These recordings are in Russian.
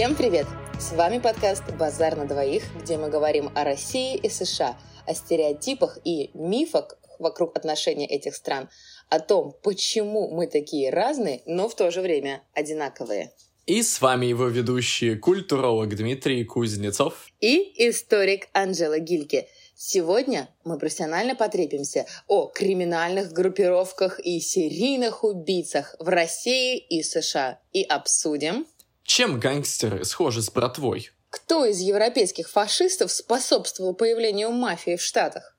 Всем привет! С вами подкаст «Базар на двоих», где мы говорим о России и США, о стереотипах и мифах вокруг отношений этих стран, о том, почему мы такие разные, но в то же время одинаковые. И с вами его ведущие культуролог Дмитрий Кузнецов и историк Анжела Гильке. Сегодня мы профессионально потрепимся о криминальных группировках и серийных убийцах в России и США и обсудим, чем гангстеры схожи с братвой? Кто из европейских фашистов способствовал появлению мафии в Штатах?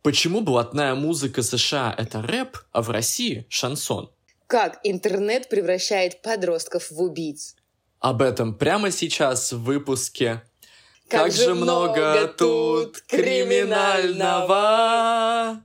Почему блатная музыка США — это рэп, а в России — шансон? Как интернет превращает подростков в убийц? Об этом прямо сейчас в выпуске «Как, как же много тут криминального!»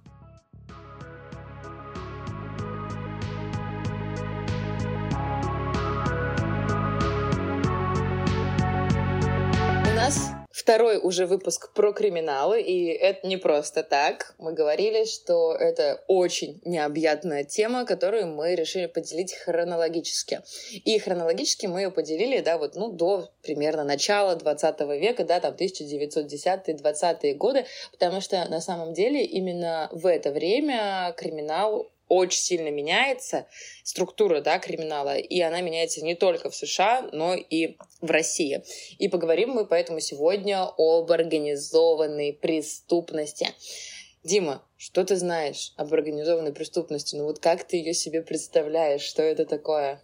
Второй уже выпуск про криминалы, и это не просто так. Мы говорили, что это очень необъятная тема, которую мы решили поделить хронологически. И хронологически мы ее поделили, да, вот, ну, до примерно начала 20 века, да, там 1910-20-е годы, потому что на самом деле именно в это время криминал очень сильно меняется, структура да, криминала, и она меняется не только в США, но и в России. И поговорим мы поэтому сегодня об организованной преступности. Дима, что ты знаешь об организованной преступности? Ну вот как ты ее себе представляешь? Что это такое?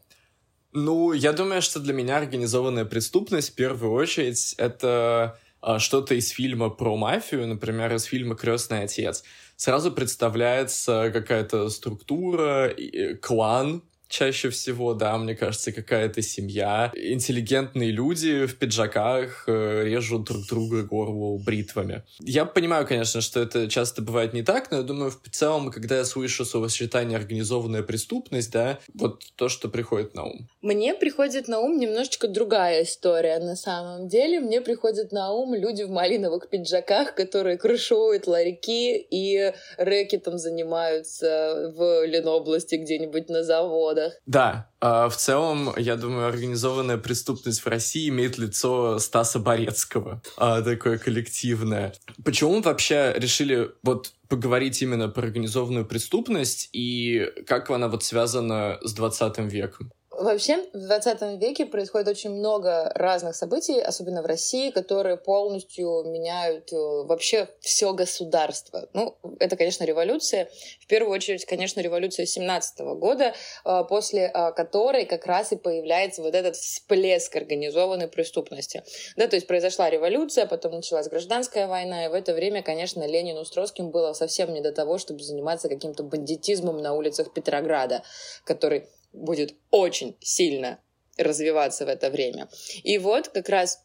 Ну, я думаю, что для меня организованная преступность в первую очередь это а, что-то из фильма про мафию, например, из фильма Крестный отец сразу представляется какая-то структура, клан, чаще всего, да, мне кажется, какая-то семья. Интеллигентные люди в пиджаках э, режут друг друга горло бритвами. Я понимаю, конечно, что это часто бывает не так, но я думаю, в целом, когда я слышу словосочетание «организованная преступность», да, вот то, что приходит на ум. Мне приходит на ум немножечко другая история на самом деле. Мне приходят на ум люди в малиновых пиджаках, которые крышуют ларьки и рэкетом занимаются в Ленобласти где-нибудь на завод заводах. Да, а, в целом, я думаю, организованная преступность в России имеет лицо Стаса Борецкого, а, такое коллективное. Почему мы вообще решили вот поговорить именно про организованную преступность и как она вот связана с 20 веком? Вообще, в 20 веке происходит очень много разных событий, особенно в России, которые полностью меняют э, вообще все государство. Ну, это, конечно, революция. В первую очередь, конечно, революция 17 года, э, после э, которой как раз и появляется вот этот всплеск организованной преступности. Да, то есть произошла революция, потом началась гражданская война, и в это время, конечно, Ленину с Троцким было совсем не до того, чтобы заниматься каким-то бандитизмом на улицах Петрограда, который будет очень сильно развиваться в это время. И вот как раз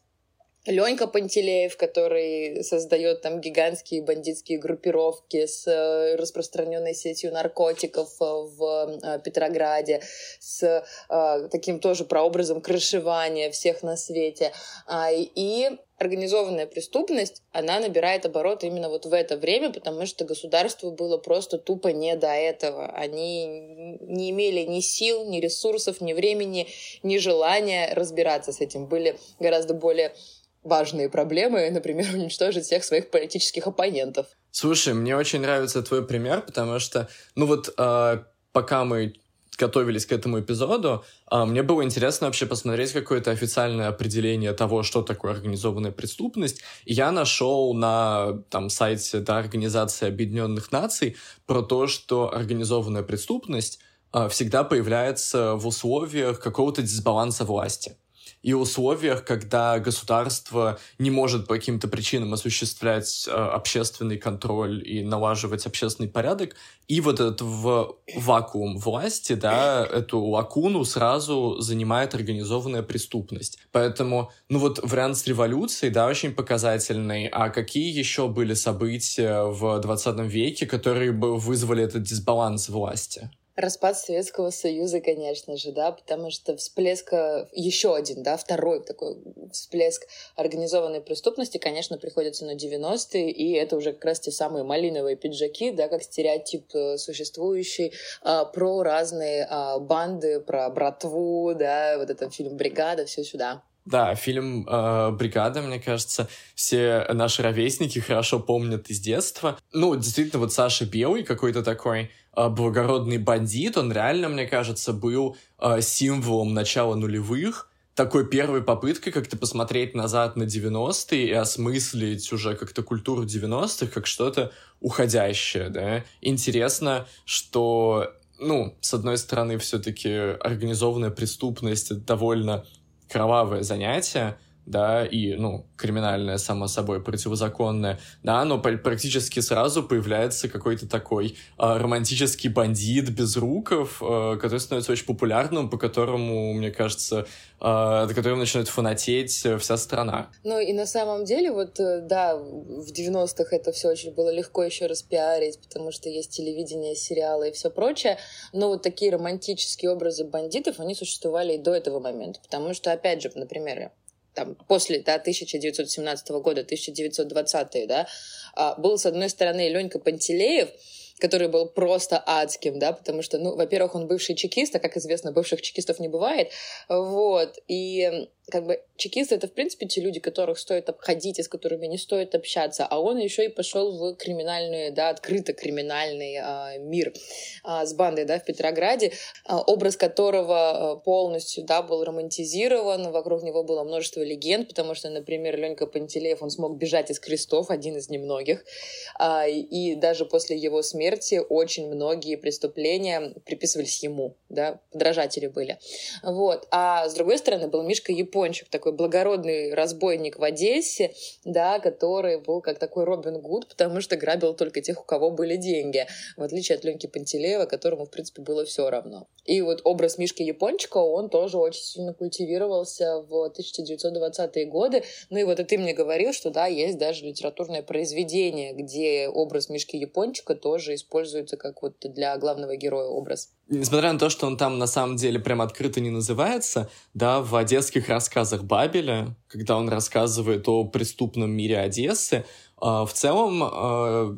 Ленька Пантелеев, который создает там гигантские бандитские группировки с э, распространенной сетью наркотиков э, в э, Петрограде, с таким тоже прообразом крышевания всех на свете. А, и организованная преступность, она набирает оборот именно вот в это время, потому что государству было просто тупо не до этого. Они не имели ни сил, ни ресурсов, ни времени, ни желания разбираться с этим. Были гораздо более важные проблемы, например, уничтожить всех своих политических оппонентов. Слушай, мне очень нравится твой пример, потому что, ну вот, э, пока мы готовились к этому эпизоду, э, мне было интересно вообще посмотреть какое-то официальное определение того, что такое организованная преступность. Я нашел на там, сайте да, Организации Объединенных Наций про то, что организованная преступность э, всегда появляется в условиях какого-то дисбаланса власти и условиях, когда государство не может по каким-то причинам осуществлять э, общественный контроль и налаживать общественный порядок, и вот этот в вакуум власти, да, эту лакуну сразу занимает организованная преступность. Поэтому, ну вот вариант с революцией, да, очень показательный. А какие еще были события в 20 веке, которые бы вызвали этот дисбаланс власти? Распад Советского Союза, конечно же, да, потому что всплеск, э, еще один, да, второй такой всплеск организованной преступности, конечно, приходится на 90-е, и это уже как раз те самые малиновые пиджаки, да, как стереотип э, существующий, а, про разные а, банды, про братву, да, вот этот фильм «Бригада», все сюда. Да, фильм э, «Бригада», мне кажется, все наши ровесники хорошо помнят из детства. Ну, действительно, вот Саша Белый какой-то такой благородный бандит, он реально, мне кажется, был э, символом начала нулевых, такой первой попыткой как-то посмотреть назад на 90-е и осмыслить уже как-то культуру 90-х как что-то уходящее, да. Интересно, что, ну, с одной стороны, все-таки организованная преступность — это довольно кровавое занятие, да, и, ну, криминальное, само собой, противозаконное, да, но практически сразу появляется какой-то такой э, романтический бандит без руков, э, который становится очень популярным, по которому, мне кажется, э, до которого начинает фанатеть вся страна. Ну, и на самом деле, вот, э, да, в 90-х это все очень было легко еще распиарить, потому что есть телевидение, сериалы и все прочее, но вот такие романтические образы бандитов, они существовали и до этого момента, потому что, опять же, например, там, после да, 1917 года, 1920 да, а, был, с одной стороны, Ленька Пантелеев, который был просто адским, да, потому что, ну, во-первых, он бывший чекист, а, как известно, бывших чекистов не бывает, вот, и как бы чекисты это в принципе те люди, которых стоит обходить и с которыми не стоит общаться, а он еще и пошел в криминальный, да, открыто криминальный а, мир а, с бандой, да, в Петрограде, а, образ которого полностью, да, был романтизирован, вокруг него было множество легенд, потому что, например, Ленька Пантелеев, он смог бежать из крестов, один из немногих, а, и даже после его смерти очень многие преступления приписывались ему, да, подражатели были, вот, а с другой стороны был Мишка Японец, Япончик, такой благородный разбойник в Одессе, да, который был как такой Робин Гуд, потому что грабил только тех, у кого были деньги, в отличие от Ленки Пантелеева, которому, в принципе, было все равно. И вот образ Мишки Япончика, он тоже очень сильно культивировался в 1920-е годы. Ну и вот и ты мне говорил, что да, есть даже литературное произведение, где образ Мишки Япончика тоже используется как вот для главного героя образ. Несмотря на то, что он там на самом деле прям открыто не называется, да, в одесских рассказах Бабеля, когда он рассказывает о преступном мире Одессы, э, в целом э,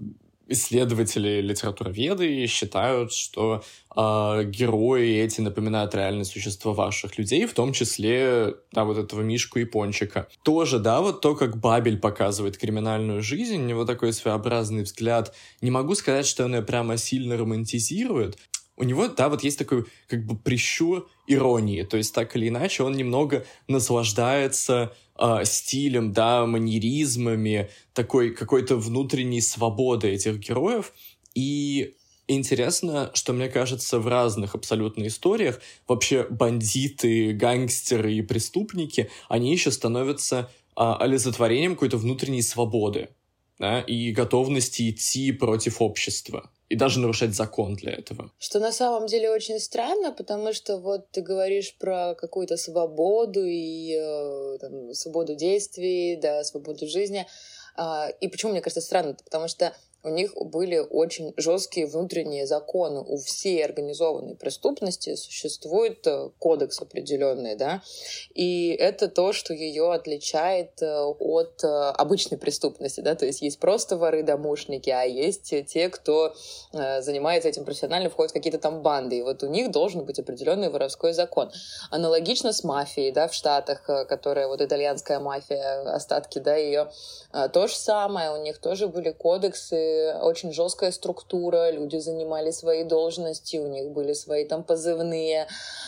исследователи литературоведы считают, что э, герои эти напоминают реальное существо ваших людей, в том числе, да, вот этого Мишку и Пончика. Тоже, да, вот то, как Бабель показывает криминальную жизнь, у него такой своеобразный взгляд. Не могу сказать, что он ее прямо сильно романтизирует, у него, да, вот есть такой как бы прищур иронии, то есть так или иначе он немного наслаждается э, стилем, да, манеризмами, такой какой-то внутренней свободой этих героев, и Интересно, что мне кажется, в разных абсолютно историях вообще бандиты, гангстеры и преступники, они еще становятся а, олицетворением какой-то внутренней свободы да, и готовности идти против общества и даже нарушать закон для этого. Что на самом деле очень странно, потому что вот ты говоришь про какую-то свободу и э, там, свободу действий, да, свободу жизни. Э, и почему мне кажется странно? Потому что у них были очень жесткие внутренние законы. У всей организованной преступности существует э, кодекс определенный, да, и это то, что ее отличает э, от э, обычной преступности, да, то есть есть просто воры-домушники, а есть те, кто занимается этим профессионально, входят в какие-то там банды, и вот у них должен быть определенный воровской закон. Аналогично с мафией, да, в Штатах, которая вот итальянская мафия, остатки, да, ее то же самое, у них тоже были кодексы, очень жесткая структура, люди занимали свои должности, у них были свои там позывные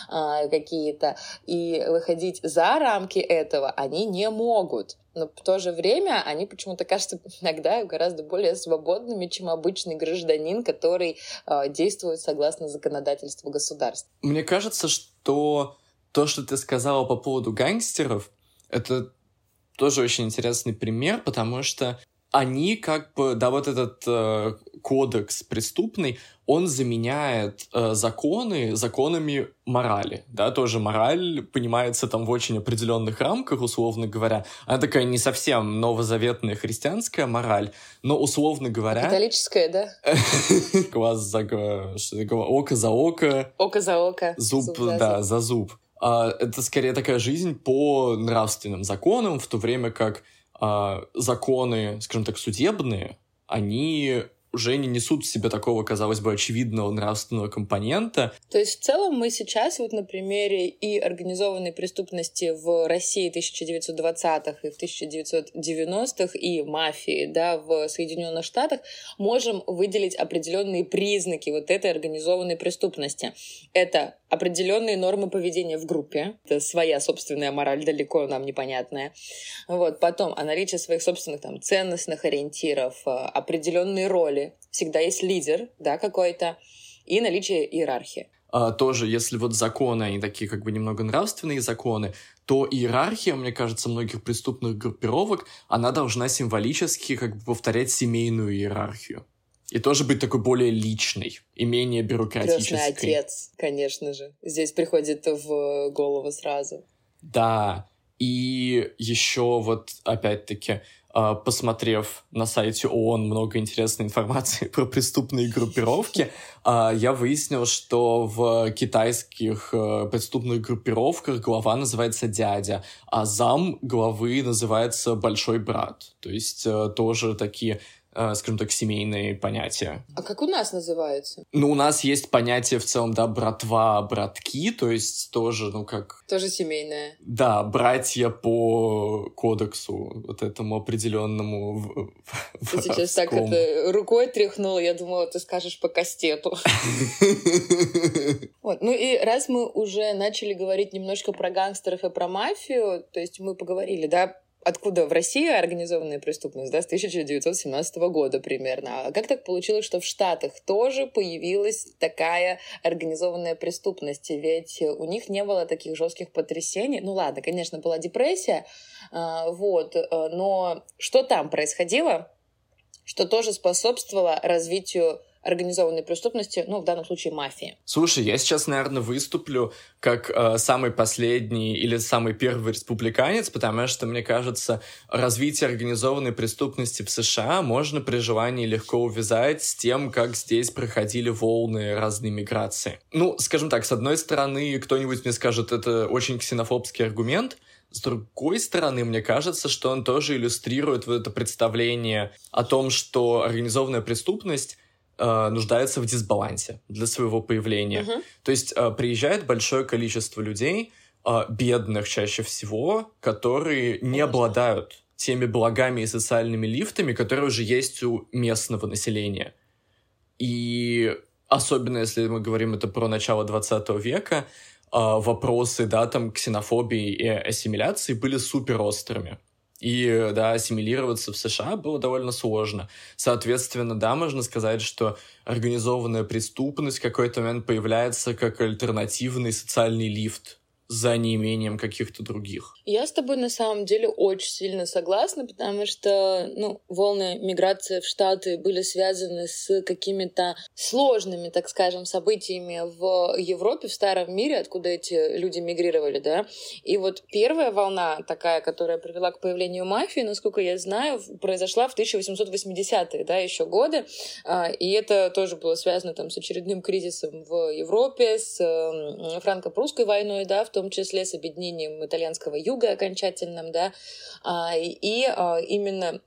а, какие-то, и выходить за рамки этого они не могут. Но в то же время они почему-то кажутся иногда гораздо более свободными, чем обычный гражданин, который э, действует согласно законодательству государства. Мне кажется, что то, что ты сказала по поводу гангстеров, это тоже очень интересный пример, потому что они как бы, да, вот этот э, кодекс преступный, он заменяет э, законы законами морали, да, тоже мораль понимается там в очень определенных рамках, условно говоря. Она такая не совсем новозаветная христианская мораль, но условно говоря... Католическая, да? Глаз за... Око за око. Око за око. Зуб, да, за зуб. А, это скорее такая жизнь по нравственным законам, в то время как законы, скажем так, судебные, они уже не несут в себе такого, казалось бы, очевидного нравственного компонента. То есть в целом мы сейчас вот на примере и организованной преступности в России 1920-х и в 1990-х и мафии да, в Соединенных Штатах можем выделить определенные признаки вот этой организованной преступности. Это определенные нормы поведения в группе. Это своя собственная мораль, далеко нам непонятная. Вот. Потом о наличии своих собственных там, ценностных ориентиров, э, определенные роли. Всегда есть лидер да, какой-то и наличие иерархии. А, тоже, если вот законы, они такие как бы немного нравственные законы, то иерархия, мне кажется, многих преступных группировок, она должна символически как бы повторять семейную иерархию. И тоже быть такой более личной и менее бюрократической. Крестный отец, конечно же. Здесь приходит в голову сразу. Да. И еще вот, опять-таки, посмотрев на сайте ООН много интересной информации про преступные группировки, а, я выяснил, что в китайских э, преступных группировках глава называется дядя, а зам главы называется большой брат. То есть э, тоже такие скажем так, семейные понятия. А как у нас называется? Ну, у нас есть понятие в целом, да, братва, братки, то есть тоже, ну, как... Тоже семейное. Да, братья по кодексу вот этому определенному. Ты сейчас так это рукой тряхнула, я думала, ты скажешь по кастету. Вот. Ну и раз мы уже начали говорить немножко про гангстеров и про мафию, то есть мы поговорили, да, откуда в России организованная преступность, да, с 1917 года примерно. А как так получилось, что в Штатах тоже появилась такая организованная преступность? Ведь у них не было таких жестких потрясений. Ну ладно, конечно, была депрессия, а, вот, э, но что там происходило, что тоже способствовало развитию организованной преступности, ну, в данном случае мафии. Слушай, я сейчас, наверное, выступлю как э, самый последний или самый первый республиканец, потому что, мне кажется, развитие организованной преступности в США можно при желании легко увязать с тем, как здесь проходили волны разной миграции. Ну, скажем так, с одной стороны, кто-нибудь мне скажет, это очень ксенофобский аргумент, с другой стороны, мне кажется, что он тоже иллюстрирует вот это представление о том, что организованная преступность э, нуждается в дисбалансе для своего появления. Uh-huh. То есть э, приезжает большое количество людей, э, бедных чаще всего, которые не обладают теми благами и социальными лифтами, которые уже есть у местного населения. И особенно если мы говорим это про начало 20 века, э, вопросы, да, там, ксенофобии и ассимиляции были супер острыми. И, да, ассимилироваться в США было довольно сложно. Соответственно, да, можно сказать, что организованная преступность в какой-то момент появляется как альтернативный социальный лифт за неимением каких-то других. Я с тобой на самом деле очень сильно согласна, потому что ну, волны миграции в Штаты были связаны с какими-то сложными, так скажем, событиями в Европе, в старом мире, откуда эти люди мигрировали, да. И вот первая волна такая, которая привела к появлению мафии, насколько я знаю, произошла в 1880-е, да, еще годы, а, и это тоже было связано там с очередным кризисом в Европе, с франко-прусской войной, да, в том числе с объединением итальянского юга окончательным, да, а, и а, именно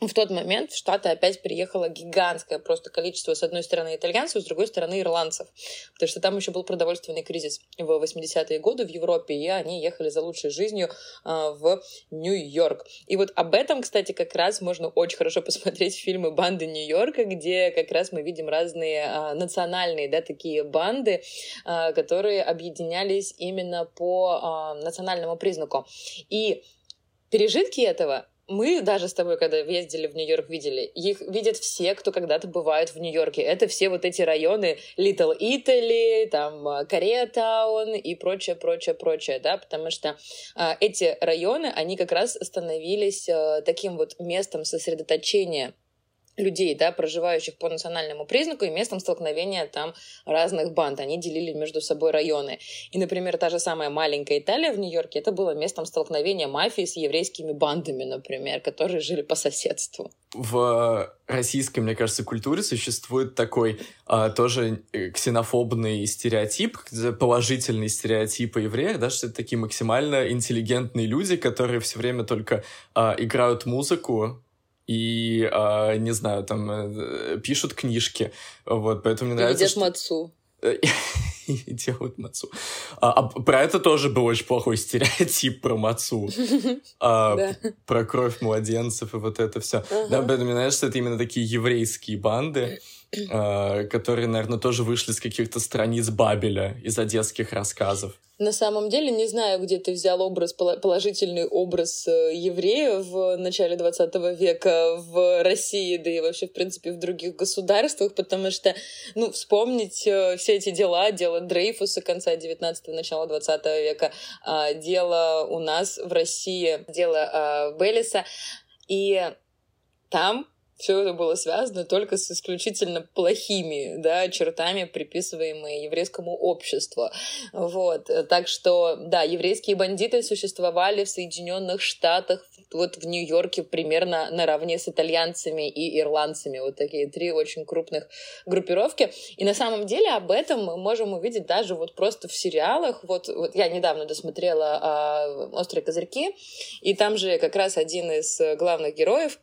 в тот момент в Штаты опять приехало гигантское просто количество, с одной стороны, итальянцев, с другой стороны, ирландцев. Потому что там еще был продовольственный кризис в 80-е годы в Европе, и они ехали за лучшей жизнью э, в Нью-Йорк. И вот об этом, кстати, как раз можно очень хорошо посмотреть фильмы «Банды Нью-Йорка», где как раз мы видим разные э, национальные, да, такие банды, э, которые объединялись именно по э, национальному признаку. И пережитки этого мы даже с тобой, когда ездили в Нью-Йорк, видели, их видят все, кто когда-то бывает в Нью-Йорке. Это все вот эти районы Little Italy, там Кореатаун и прочее, прочее, прочее, да, потому что а, эти районы, они как раз становились а, таким вот местом сосредоточения людей, да, проживающих по национальному признаку, и местом столкновения там разных банд. Они делили между собой районы. И, например, та же самая маленькая Италия в Нью-Йорке, это было местом столкновения мафии с еврейскими бандами, например, которые жили по соседству. В российской, мне кажется, культуре существует такой а, тоже э, ксенофобный стереотип, положительный стереотип о евреях, да, что это такие максимально интеллигентные люди, которые все время только а, играют музыку, и, э, не знаю, там, э, пишут книжки, вот, поэтому мне нравится... Едят что... мацу. и делают мацу. А, а про это тоже был очень плохой стереотип про мацу. а, да. Про кровь младенцев и вот это все. Ага. Да, поэтому нравится, что это именно такие еврейские банды, которые, наверное, тоже вышли с каких-то страниц Бабеля из одесских рассказов. На самом деле, не знаю, где ты взял образ, положительный образ э, еврея в начале 20 века в России, да и вообще, в принципе, в других государствах, потому что, ну, вспомнить э, все эти дела, дело Дрейфуса конца 19-го, начала 20 века, а, дело у нас в России, дело а, Беллиса, и там все это было связано только с исключительно плохими да, чертами, приписываемые еврейскому обществу. Вот. Так что, да, еврейские бандиты существовали в Соединенных Штатах, вот в Нью-Йорке примерно наравне с итальянцами и ирландцами. Вот такие три очень крупных группировки. И на самом деле об этом мы можем увидеть даже вот просто в сериалах. Вот, вот я недавно досмотрела а, «Острые козырьки», и там же как раз один из главных героев,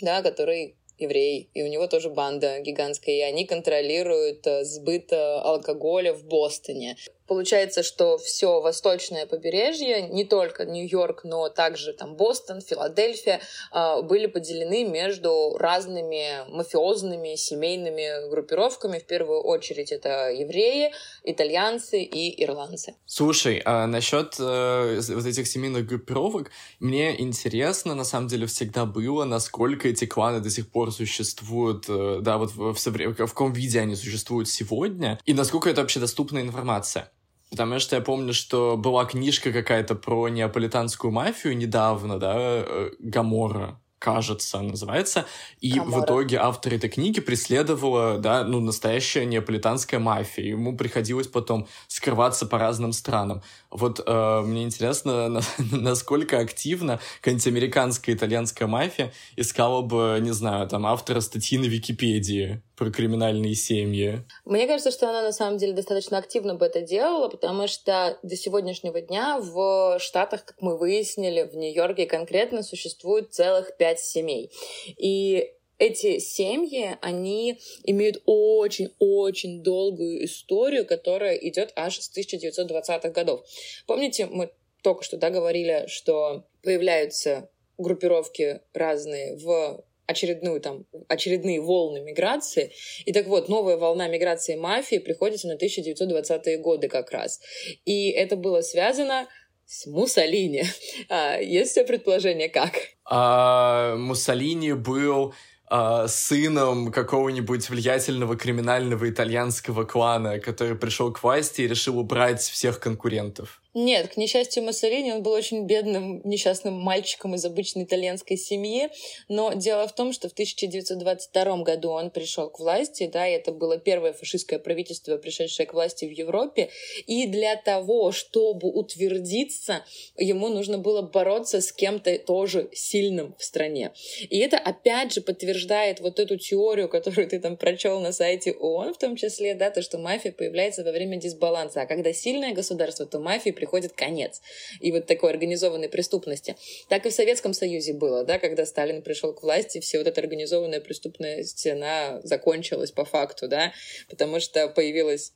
да, который еврей, и у него тоже банда гигантская, и они контролируют э, сбыт алкоголя в Бостоне. Получается, что все восточное побережье, не только Нью-Йорк, но также там Бостон, Филадельфия, а, были поделены между разными мафиозными семейными группировками. В первую очередь это евреи, итальянцы и ирландцы. Слушай, а насчет э, вот этих семейных группировок, мне интересно, на самом деле, всегда было, насколько эти кланы до сих пор существуют, э, да, вот в, в, в каком виде они существуют сегодня, и насколько это вообще доступная информация. Потому что я помню, что была книжка какая-то про неаполитанскую мафию недавно, да, э, Гамора, кажется, называется. И Камора. в итоге автор этой книги преследовала, да, ну, настоящая неаполитанская мафия. Ему приходилось потом скрываться по разным странам. Вот э, мне интересно, на, насколько активно какая-нибудь американская итальянская мафия искала бы, не знаю, там, автора статьи на Википедии про криминальные семьи. Мне кажется, что она на самом деле достаточно активно бы это делала, потому что до сегодняшнего дня в Штатах, как мы выяснили, в Нью-Йорке конкретно существует целых пять семей. И эти семьи, они имеют очень-очень долгую историю, которая идет аж с 1920-х годов. Помните, мы только что да, говорили, что появляются группировки разные в очередную там очередные волны миграции. И так вот, новая волна миграции мафии приходится на 1920-е годы как раз. И это было связано с Муссолини. А, есть у предположение, как? А, Муссолини был э, сыном какого-нибудь влиятельного криминального итальянского клана, который пришел к власти и решил убрать всех конкурентов. Нет, к несчастью Массолини, он был очень бедным, несчастным мальчиком из обычной итальянской семьи, но дело в том, что в 1922 году он пришел к власти, да, и это было первое фашистское правительство, пришедшее к власти в Европе, и для того, чтобы утвердиться, ему нужно было бороться с кем-то тоже сильным в стране. И это опять же подтверждает вот эту теорию, которую ты там прочел на сайте ООН в том числе, да, то, что мафия появляется во время дисбаланса, а когда сильное государство, то мафии приходит конец. И вот такой организованной преступности. Так и в Советском Союзе было, да, когда Сталин пришел к власти, все вот эта организованная преступность, она закончилась по факту, да, потому что появилась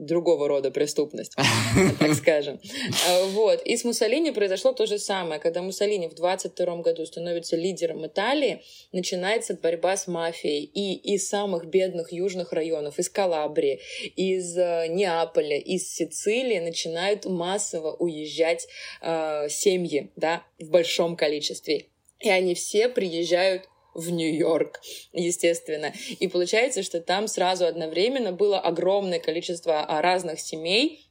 другого рода преступность, так скажем. А, вот. И с Муссолини произошло то же самое. Когда Муссолини в 22 году становится лидером Италии, начинается борьба с мафией. И из самых бедных южных районов, из Калабрии, из э, Неаполя, из Сицилии начинают массово уезжать э, семьи да, в большом количестве. И они все приезжают в Нью-Йорк, естественно. И получается, что там сразу одновременно было огромное количество а, разных семей,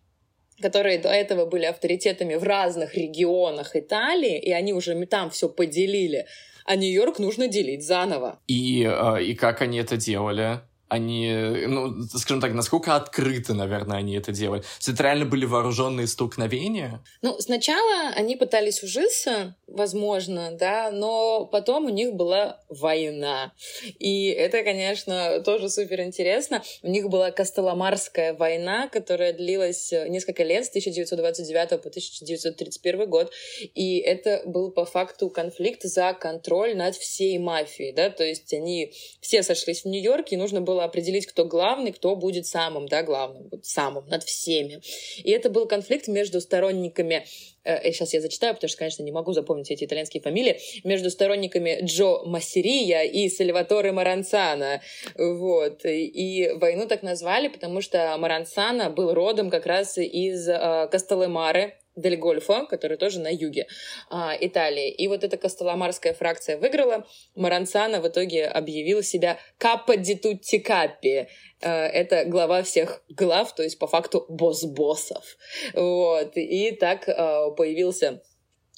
которые до этого были авторитетами в разных регионах Италии, и они уже там все поделили. А Нью-Йорк нужно делить заново. И, а, и как они это делали? Они, ну, скажем так, насколько открыто, наверное, они это делали? Это реально были вооруженные столкновения? Ну, сначала они пытались ужиться, возможно, да, но потом у них была война. И это, конечно, тоже супер интересно. У них была Костоломарская война, которая длилась несколько лет, с 1929 по 1931 год. И это был по факту конфликт за контроль над всей мафией, да, то есть они все сошлись в Нью-Йорке, и нужно было определить, кто главный, кто будет самым, да, главным, самым над всеми. И это был конфликт между сторонниками сейчас э, я зачитаю, потому что, конечно, не могу запомнить эти итальянские фамилии, между сторонниками Джо Массерия и Сальваторе Маранцана. Вот. И войну так назвали, потому что Маранцана был родом как раз из э, Кастелемары, Дель Гольфо, который тоже на юге а, Италии. И вот эта костоломарская фракция выиграла. Маранцана в итоге объявил себя Каппа ди Каппи. А, это глава всех глав, то есть по факту босс-боссов. Вот. И так а, появился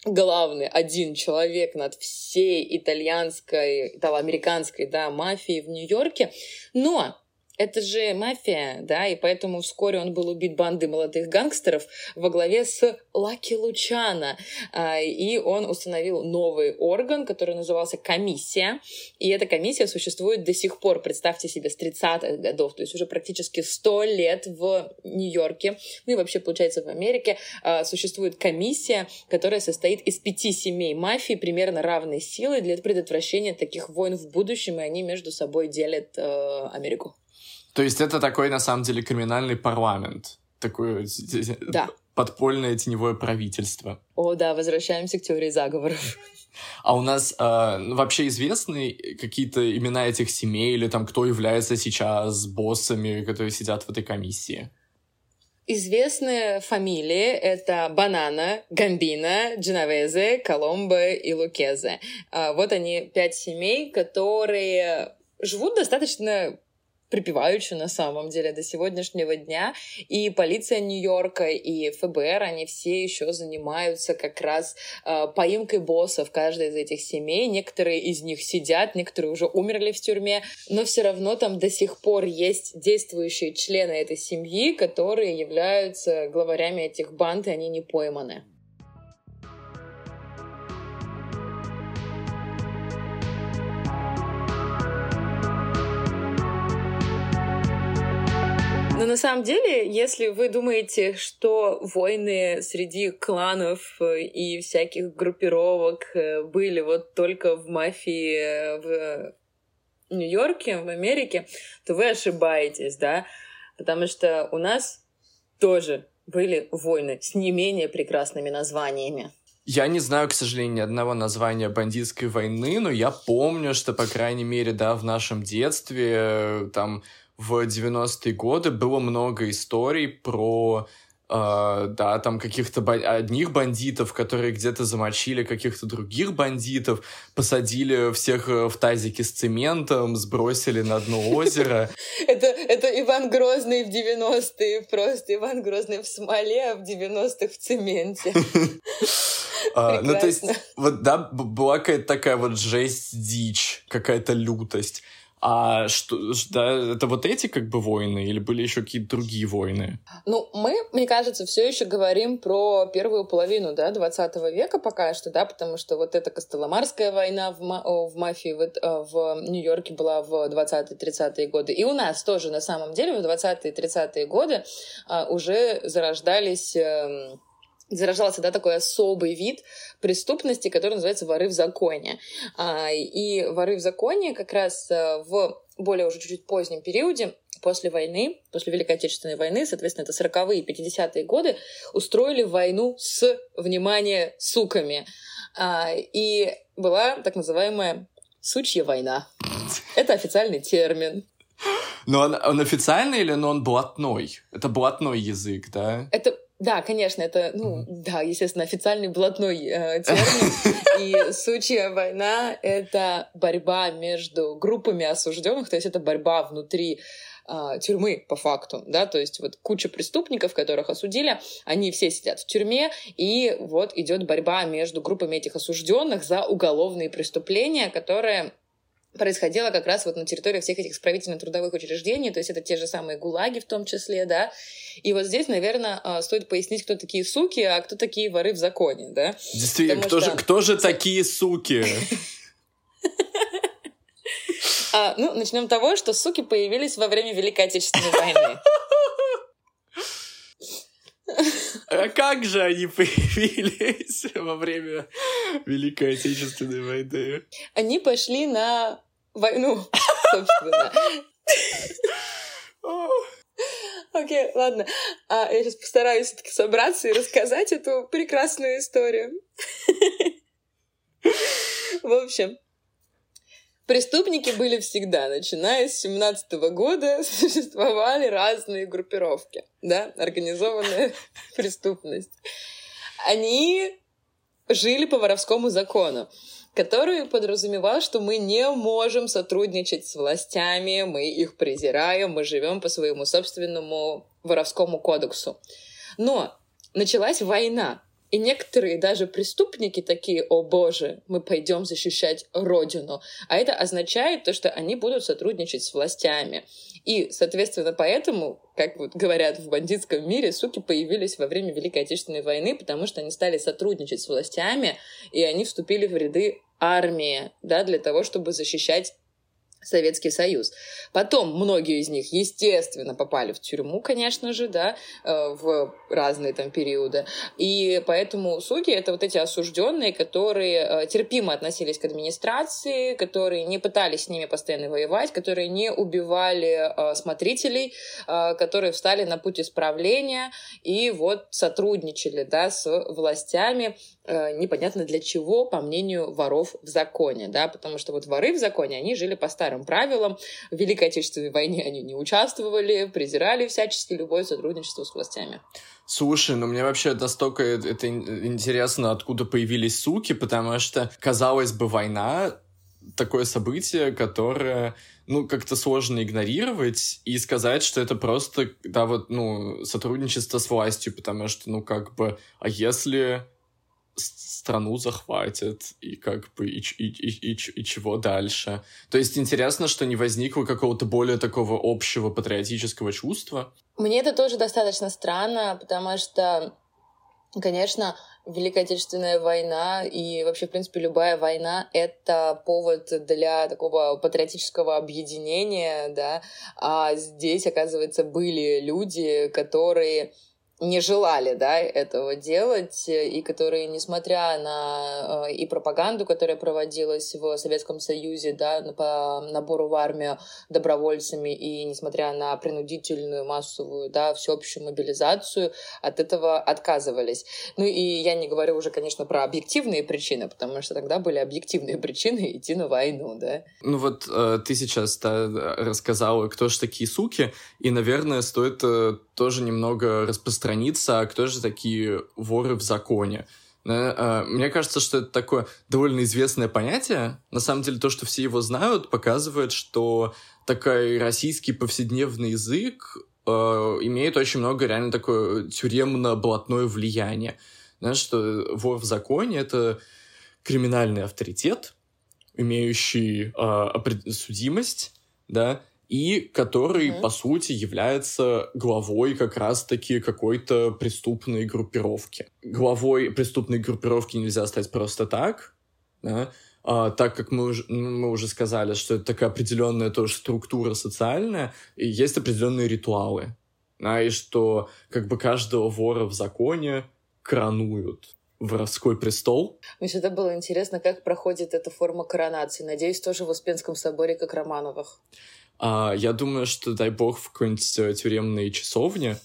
главный один человек над всей итальянской, итало-американской, да, мафией в Нью-Йорке. Но это же мафия, да, и поэтому вскоре он был убит бандой молодых гангстеров во главе с Лаки Лучана. И он установил новый орган, который назывался комиссия. И эта комиссия существует до сих пор, представьте себе, с 30-х годов, то есть уже практически 100 лет в Нью-Йорке, ну и вообще, получается, в Америке а, существует комиссия, которая состоит из пяти семей мафии примерно равной силы для предотвращения таких войн в будущем, и они между собой делят э, Америку. То есть это такой, на самом деле, криминальный парламент. Такое да. подпольное теневое правительство. О, да, возвращаемся к теории заговоров. А у нас э, вообще известны какие-то имена этих семей или там кто является сейчас боссами, которые сидят в этой комиссии? Известные фамилии — это Банана, Гамбина, Дженовезе, Коломбо и Лукезе. А, вот они, пять семей, которые живут достаточно припеваючи на самом деле до сегодняшнего дня. И полиция Нью-Йорка, и ФБР, они все еще занимаются как раз э, поимкой боссов каждой из этих семей. Некоторые из них сидят, некоторые уже умерли в тюрьме, но все равно там до сих пор есть действующие члены этой семьи, которые являются главарями этих банд, и они не пойманы. На самом деле, если вы думаете, что войны среди кланов э, и всяких группировок э, были вот только в мафии э, в Нью-Йорке, в Америке, то вы ошибаетесь, да? Потому что у нас тоже были войны с не менее прекрасными названиями. Я не знаю, к сожалению, ни одного названия бандитской войны, но я помню, что, по крайней мере, да, в нашем детстве там в 90-е годы было много историй про Uh, да, там каких-то бо- одних бандитов, которые где-то замочили каких-то других бандитов, посадили всех э, в тазики с цементом, сбросили на дно озера. Это, это Иван Грозный в 90-е, просто Иван Грозный в смоле, а в 90-х в цементе. А, ну, то есть, вот, да, была какая-то такая вот жесть, дичь, какая-то лютость. А что, да, это вот эти как бы войны или были еще какие-то другие войны? Ну, мы, мне кажется, все еще говорим про первую половину, да, 20 века пока что, да, потому что вот эта Костоломарская война в, в мафии в, э, в Нью-Йорке была в 20-30-е годы. И у нас тоже, на самом деле, в 20-30-е годы а, уже зарождались... Заражался да, такой особый вид преступности, который называется воры в законе. А, и воры в законе как раз э, в более уже чуть-чуть позднем периоде после войны, после Великой Отечественной войны, соответственно, это 40-е и 50-е годы, устроили войну с, внимание, суками. А, и была так называемая «сучья война». Это официальный термин. Но он, он официальный или но он блатной? Это блатной язык, да? Это да, конечно, это, ну, да, естественно, официальный блатной э, термин. И сучья война — это борьба между группами осужденных, то есть это борьба внутри э, тюрьмы по факту, да, то есть вот куча преступников, которых осудили, они все сидят в тюрьме, и вот идет борьба между группами этих осужденных за уголовные преступления, которые происходило как раз вот на территории всех этих исправительно-трудовых учреждений, то есть это те же самые ГУЛАГи в том числе, да. И вот здесь, наверное, а, стоит пояснить, кто такие суки, а кто такие воры в законе, да. Действительно, кто, что... же, кто же такие суки? А, ну, начнем с того, что суки появились во время Великой Отечественной войны. А как же они появились во время Великой Отечественной войны? Они пошли на войну, собственно. Окей, okay, ладно. А, я сейчас постараюсь все-таки собраться и рассказать эту прекрасную историю. В общем, Преступники были всегда, начиная с 17 года существовали разные группировки, да, организованная преступность. Они жили по воровскому закону, который подразумевал, что мы не можем сотрудничать с властями, мы их презираем, мы живем по своему собственному воровскому кодексу. Но началась война, и некоторые даже преступники такие, о боже, мы пойдем защищать Родину. А это означает то, что они будут сотрудничать с властями. И, соответственно, поэтому, как вот говорят в бандитском мире, суки появились во время Великой Отечественной войны, потому что они стали сотрудничать с властями, и они вступили в ряды армии, да, для того, чтобы защищать Советский Союз. Потом многие из них, естественно, попали в тюрьму, конечно же, да, э, в разные там периоды. И поэтому суки — это вот эти осужденные, которые э, терпимо относились к администрации, которые не пытались с ними постоянно воевать, которые не убивали э, смотрителей, которые встали на путь исправления и вот сотрудничали, да, с властями, непонятно для чего, по мнению воров в законе, да, потому что вот воры в законе, они жили по старым правилам. В Великой Отечественной войне они не участвовали, презирали всячески любое сотрудничество с властями. Слушай, ну мне вообще настолько это интересно, откуда появились суки, потому что, казалось бы, война такое событие, которое, ну, как-то сложно игнорировать и сказать, что это просто, да, вот, ну, сотрудничество с властью, потому что, ну, как бы, а если страну захватят, и как бы, и, и, и, и, и чего дальше. То есть интересно, что не возникло какого-то более такого общего патриотического чувства. Мне это тоже достаточно странно, потому что, конечно, Великая Отечественная война и вообще, в принципе, любая война — это повод для такого патриотического объединения, да, а здесь, оказывается, были люди, которые не желали, да, этого делать, и которые, несмотря на э, и пропаганду, которая проводилась в Советском Союзе, да, по набору в армию добровольцами, и несмотря на принудительную массовую, да, всеобщую мобилизацию, от этого отказывались. Ну и я не говорю уже, конечно, про объективные причины, потому что тогда были объективные причины идти на войну, да. Ну вот э, ты сейчас рассказала, кто же такие суки, и, наверное, стоит э, тоже немного распространиться, а кто же такие воры в законе. А, мне кажется, что это такое довольно известное понятие. На самом деле, то, что все его знают, показывает, что такой российский повседневный язык э, имеет очень много реально такое тюремно-блатное влияние. Знаешь, что вор в законе — это криминальный авторитет, имеющий э, судимость, да, и который, mm-hmm. по сути, является главой как раз-таки какой-то преступной группировки. Главой преступной группировки нельзя стать просто так, да? а, так как мы уже, ну, мы уже сказали, что это такая определенная тоже структура социальная, и есть определенные ритуалы, да, и что как бы каждого вора в законе коронуют воровской престол. Мне всегда было интересно, как проходит эта форма коронации. Надеюсь, тоже в Успенском соборе, как Романовых. А, я думаю, что, дай бог, в какой-нибудь э, тюремной часовне.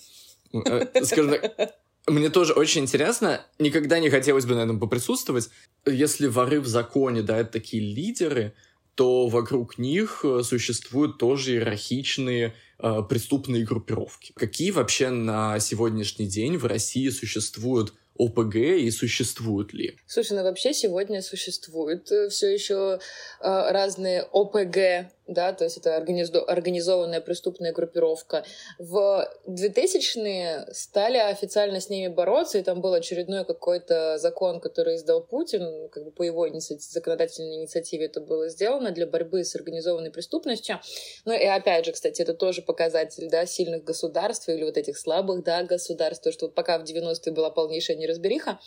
Э, скажем так, мне тоже очень интересно, никогда не хотелось бы на этом поприсутствовать. Если воры в законе, да, это такие лидеры, то вокруг них э, существуют тоже иерархичные э, преступные группировки. Какие вообще на сегодняшний день в России существуют ОПГ и существуют ли? Слушай, ну вообще сегодня существуют все еще э, разные ОПГ да, то есть это организованная преступная группировка. В 2000-е стали официально с ними бороться, и там был очередной какой-то закон, который издал Путин, как бы по его иници... законодательной инициативе это было сделано для борьбы с организованной преступностью. Ну и опять же, кстати, это тоже показатель, да, сильных государств или вот этих слабых, да, государств, то, что вот пока в 90-е была полнейшая неразбериха,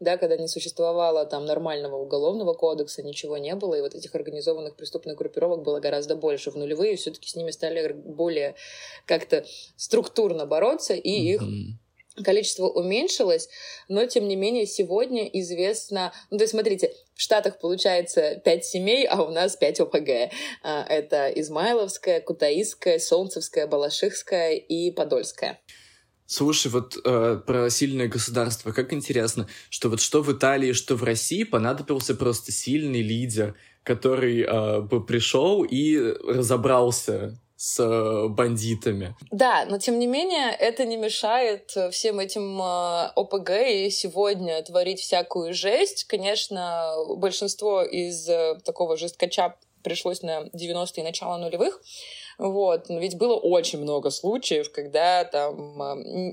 да, когда не существовало там нормального уголовного кодекса, ничего не было, и вот этих организованных преступных группировок было гораздо больше. В нулевые все-таки с ними стали более как-то структурно бороться, и их количество уменьшилось, но тем не менее сегодня известно, ну то есть смотрите, в Штатах получается 5 семей, а у нас 5 ОПГ. А, это Измайловская, Кутаисская, Солнцевская, Балашихская и Подольская. Слушай, вот э, про сильное государство, как интересно, что вот что в Италии, что в России понадобился просто сильный лидер, который э, бы пришел и разобрался с э, бандитами. Да, но тем не менее это не мешает всем этим э, ОПГ и сегодня творить всякую жесть. Конечно, большинство из э, такого жесткача пришлось на 90-е и начало нулевых. Вот. Но ведь было очень много случаев, когда там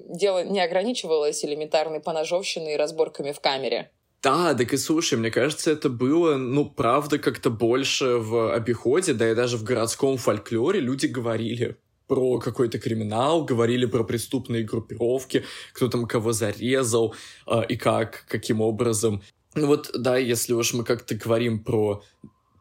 дело не ограничивалось элементарной поножовщиной и разборками в камере. Да, так и слушай, мне кажется, это было, ну, правда, как-то больше в обиходе, да и даже в городском фольклоре люди говорили про какой-то криминал, говорили про преступные группировки, кто там кого зарезал э, и как, каким образом. Ну вот, да, если уж мы как-то говорим про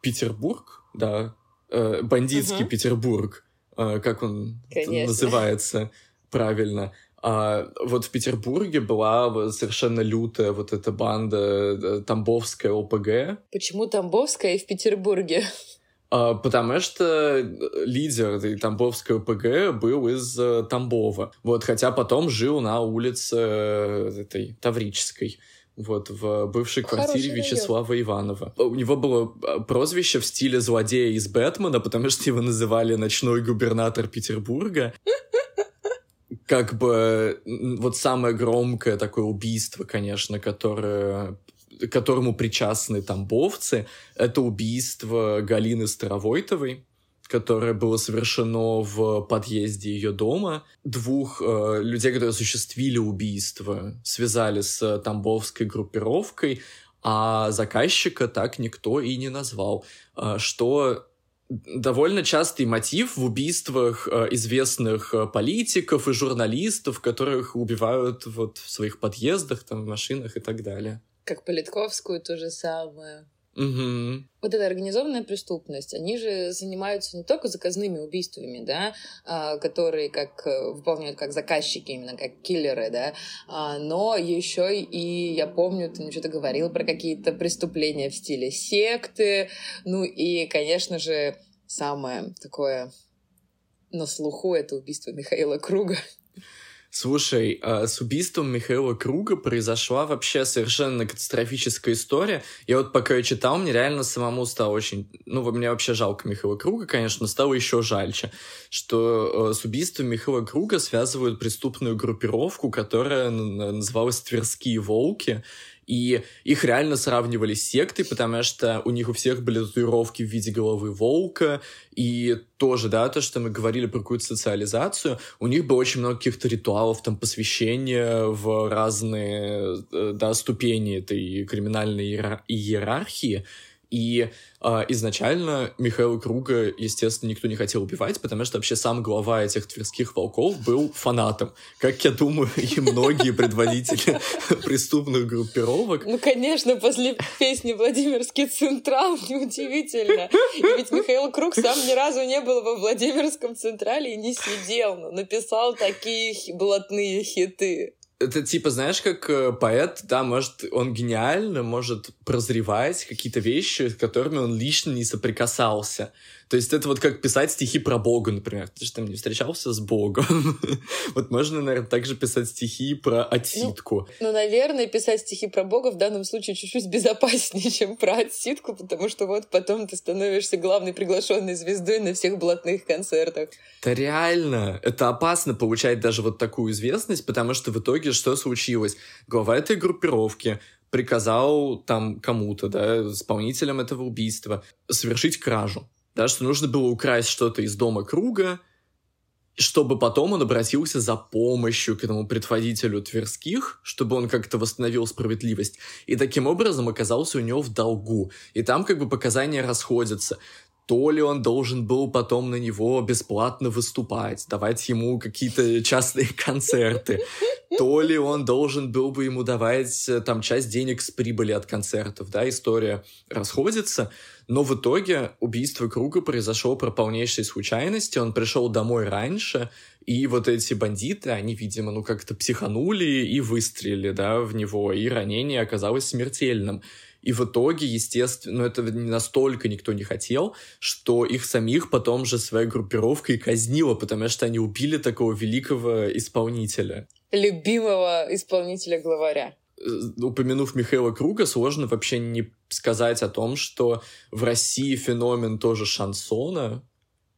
Петербург, да, э, бандитский угу. Петербург, э, как он Конечно. называется правильно. А вот в Петербурге была совершенно лютая вот эта банда э, Тамбовская ОПГ. Почему Тамбовская и в Петербурге? А, потому что лидер этой Тамбовской ОПГ был из э, Тамбова. Вот, хотя потом жил на улице э, этой Таврической вот, в бывшей квартире Хороший Вячеслава район. Иванова. У него было а, прозвище в стиле злодея из Бэтмена, потому что его называли «Ночной губернатор Петербурга». Как бы вот самое громкое такое убийство, конечно, которое которому причастны тамбовцы, это убийство Галины Старовойтовой, которое было совершено в подъезде ее дома. Двух э, людей, которые осуществили убийство, связали с тамбовской группировкой, а заказчика так никто и не назвал. Э, что довольно частый мотив в убийствах э, известных э, политиков и журналистов, которых убивают вот в своих подъездах, там, в машинах и так далее. Как Политковскую то же самое. Угу. Вот эта организованная преступность, они же занимаются не только заказными убийствами, да, а, которые как э, выполняют как заказчики, именно как киллеры, да, а, но еще и, я помню, ты что-то говорил про какие-то преступления в стиле секты, ну и, конечно же, самое такое на слуху это убийство Михаила Круга. Слушай, а с убийством Михаила Круга произошла вообще совершенно катастрофическая история. Я вот пока я читал, мне реально самому стало очень... Ну, мне вообще жалко Михаила Круга, конечно, но стало еще жальче, что э, с убийством Михаила Круга связывают преступную группировку, которая называлась «Тверские волки», и их реально сравнивали с сектой, потому что у них у всех были татуировки в виде головы волка, и тоже, да, то, что мы говорили про какую-то социализацию, у них было очень много каких-то ритуалов, там, посвящения в разные, э, да, ступени этой криминальной иерархии, и э, изначально Михаила Круга, естественно, никто не хотел убивать, потому что вообще сам глава этих тверских волков был фанатом. Как я думаю, и многие предводители преступных группировок. Ну, конечно, после песни «Владимирский Централ» неудивительно. И ведь Михаил Круг сам ни разу не был во Владимирском Централе и не сидел, но написал такие блатные хиты это типа, знаешь, как э, поэт, да, может, он гениально может прозревать какие-то вещи, с которыми он лично не соприкасался. То есть это вот как писать стихи про Бога, например. Ты же там не встречался с Богом. вот можно, наверное, также писать стихи про отсидку. Ну, ну, наверное, писать стихи про Бога в данном случае чуть-чуть безопаснее, чем про отсидку, потому что вот потом ты становишься главной приглашенной звездой на всех блатных концертах. Это реально. Это опасно получать даже вот такую известность, потому что в итоге что случилось? Глава этой группировки приказал там кому-то, да, исполнителям этого убийства совершить кражу да, что нужно было украсть что-то из дома круга, чтобы потом он обратился за помощью к этому предводителю Тверских, чтобы он как-то восстановил справедливость. И таким образом оказался у него в долгу. И там как бы показания расходятся то ли он должен был потом на него бесплатно выступать, давать ему какие-то частные концерты, то ли он должен был бы ему давать э, там часть денег с прибыли от концертов, да, история расходится, но в итоге убийство Круга произошло по полнейшей случайности, он пришел домой раньше, и вот эти бандиты, они, видимо, ну как-то психанули и выстрелили, да, в него, и ранение оказалось смертельным. И в итоге, естественно, ну, этого настолько никто не хотел, что их самих потом же своей группировкой казнило, потому что они убили такого великого исполнителя. Любимого исполнителя-главаря э, упомянув Михаила Круга, сложно вообще не сказать о том, что в России феномен тоже шансона.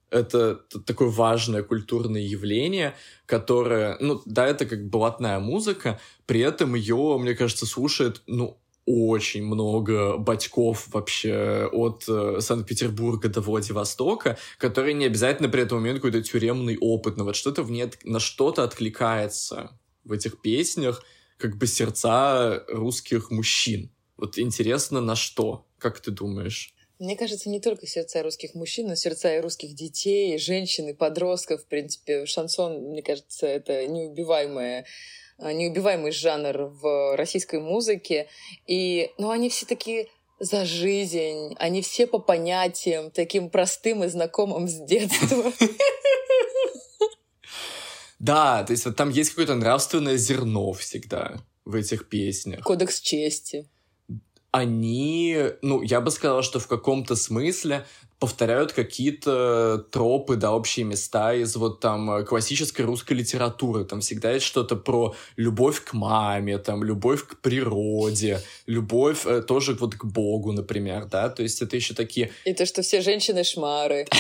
Это такое важное культурное явление, которое, ну, да, это как блатная музыка, при этом ее, мне кажется, слушает, ну, очень много батьков вообще от э, Санкт-Петербурга до Владивостока, которые не обязательно при этом имеют какой-то тюремный опыт, но вот что-то в нет, на что-то откликается в этих песнях, как бы сердца русских мужчин. Вот интересно, на что? Как ты думаешь? Мне кажется, не только сердца русских мужчин, но сердца и русских детей, женщин, и подростков. В принципе, шансон, мне кажется, это неубиваемая неубиваемый жанр в российской музыке. И, ну, они все такие за жизнь, они все по понятиям, таким простым и знакомым с детства. Да, то есть вот там есть какое-то нравственное зерно всегда в этих песнях. Кодекс чести. Они, ну, я бы сказала, что в каком-то смысле повторяют какие-то тропы, да, общие места из вот там э, классической русской литературы. Там всегда есть что-то про любовь к маме, там, любовь к природе, любовь э, тоже вот к Богу, например, да, то есть это еще такие... И то, что все женщины шмары.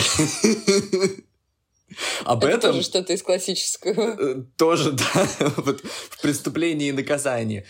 Об это этом... тоже что-то из классического. Э, тоже, да, вот в преступлении и наказании.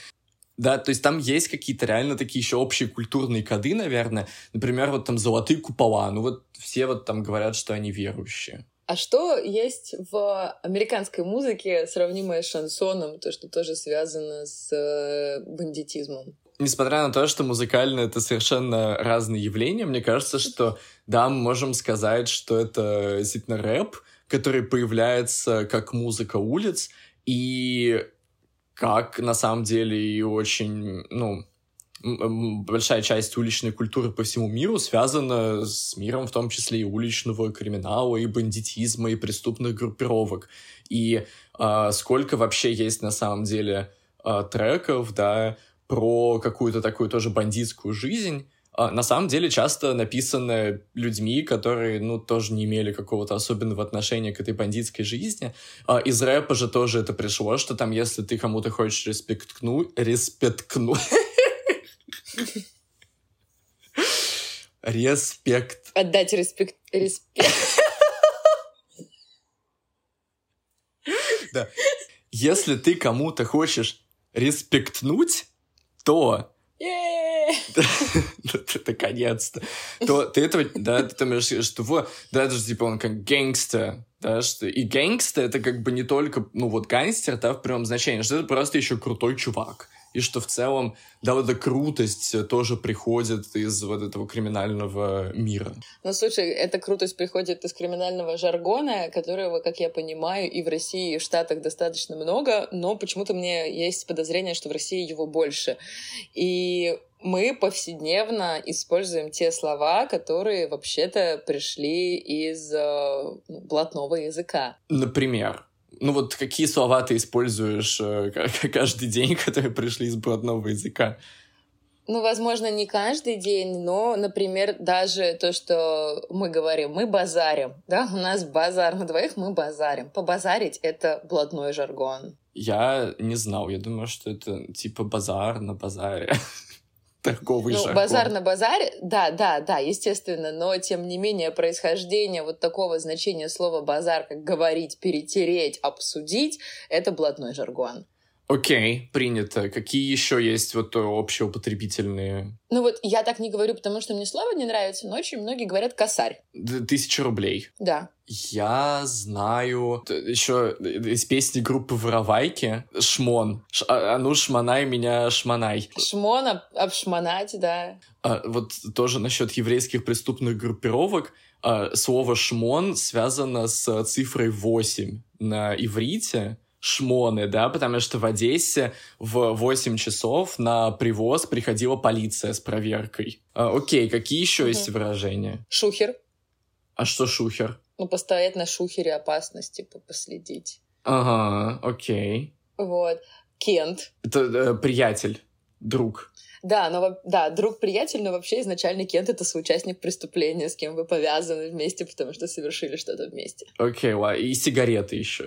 Да, то есть там есть какие-то реально такие еще общие культурные коды, наверное. Например, вот там золотые купола. Ну вот все вот там говорят, что они верующие. А что есть в американской музыке, сравнимое с шансоном, то, что тоже связано с э, бандитизмом? Несмотря на то, что музыкально это совершенно разные явления, мне кажется, что да, мы можем сказать, что это действительно рэп, который появляется как музыка улиц, и как на самом деле и очень, ну, большая часть уличной культуры по всему миру связана с миром, в том числе и уличного криминала, и бандитизма, и преступных группировок. И э, сколько вообще есть на самом деле э, треков, да, про какую-то такую тоже бандитскую жизнь, на самом деле часто написаны людьми, которые, ну, тоже не имели какого-то особенного отношения к этой бандитской жизни. А, из рэпа же тоже это пришло, что там, если ты кому-то хочешь респектну... респектну... Респект. Отдать респект. Респект. Да. Если ты кому-то хочешь респектнуть, то Наконец-то. То ты этого, да, ты думаешь, что вот, да, это же типа он как гангстер, да, что и гангстер это как бы не только, ну вот гангстер, да, в прямом значении, что это просто еще крутой чувак и что в целом, да, вот эта крутость тоже приходит из вот этого криминального мира. Ну, слушай, эта крутость приходит из криминального жаргона, которого, как я понимаю, и в России, и в Штатах достаточно много, но почему-то мне есть подозрение, что в России его больше. И мы повседневно используем те слова, которые вообще-то пришли из э, блатного языка. Например? Ну вот какие слова ты используешь э, каждый день, которые пришли из блатного языка? Ну, возможно, не каждый день, но, например, даже то, что мы говорим, мы базарим, да, у нас базар на двоих, мы базарим. Побазарить — это блатной жаргон. Я не знал, я думаю, что это типа базар на базаре. торговый ну, жаргон. Базар на базаре, да, да, да, естественно, но тем не менее происхождение вот такого значения слова базар, как говорить, перетереть, обсудить, это блатной жаргон. Окей, принято. Какие еще есть вот общеупотребительные? Ну вот я так не говорю, потому что мне слово не нравится, но очень многие говорят косарь. Тысяча рублей. Да. Я знаю еще из песни группы Воровайки «Шмон». Ш, а, ну шмонай меня, шмонай. Шмон, об, обшмонать, да. А, вот тоже насчет еврейских преступных группировок. А, слово «шмон» связано с цифрой 8 на иврите шмоны, да, потому что в Одессе в 8 часов на привоз приходила полиция с проверкой. А, окей, какие еще угу. есть выражения? Шухер. А что шухер? Ну, постоять на шухере опасности, типа, последить. Ага, окей. Вот. Кент. Это э, приятель, друг. Да, но да, друг-приятель, но вообще изначально Кент — это соучастник преступления, с кем вы повязаны вместе, потому что совершили что-то вместе. Окей, okay, ладно. И сигареты еще.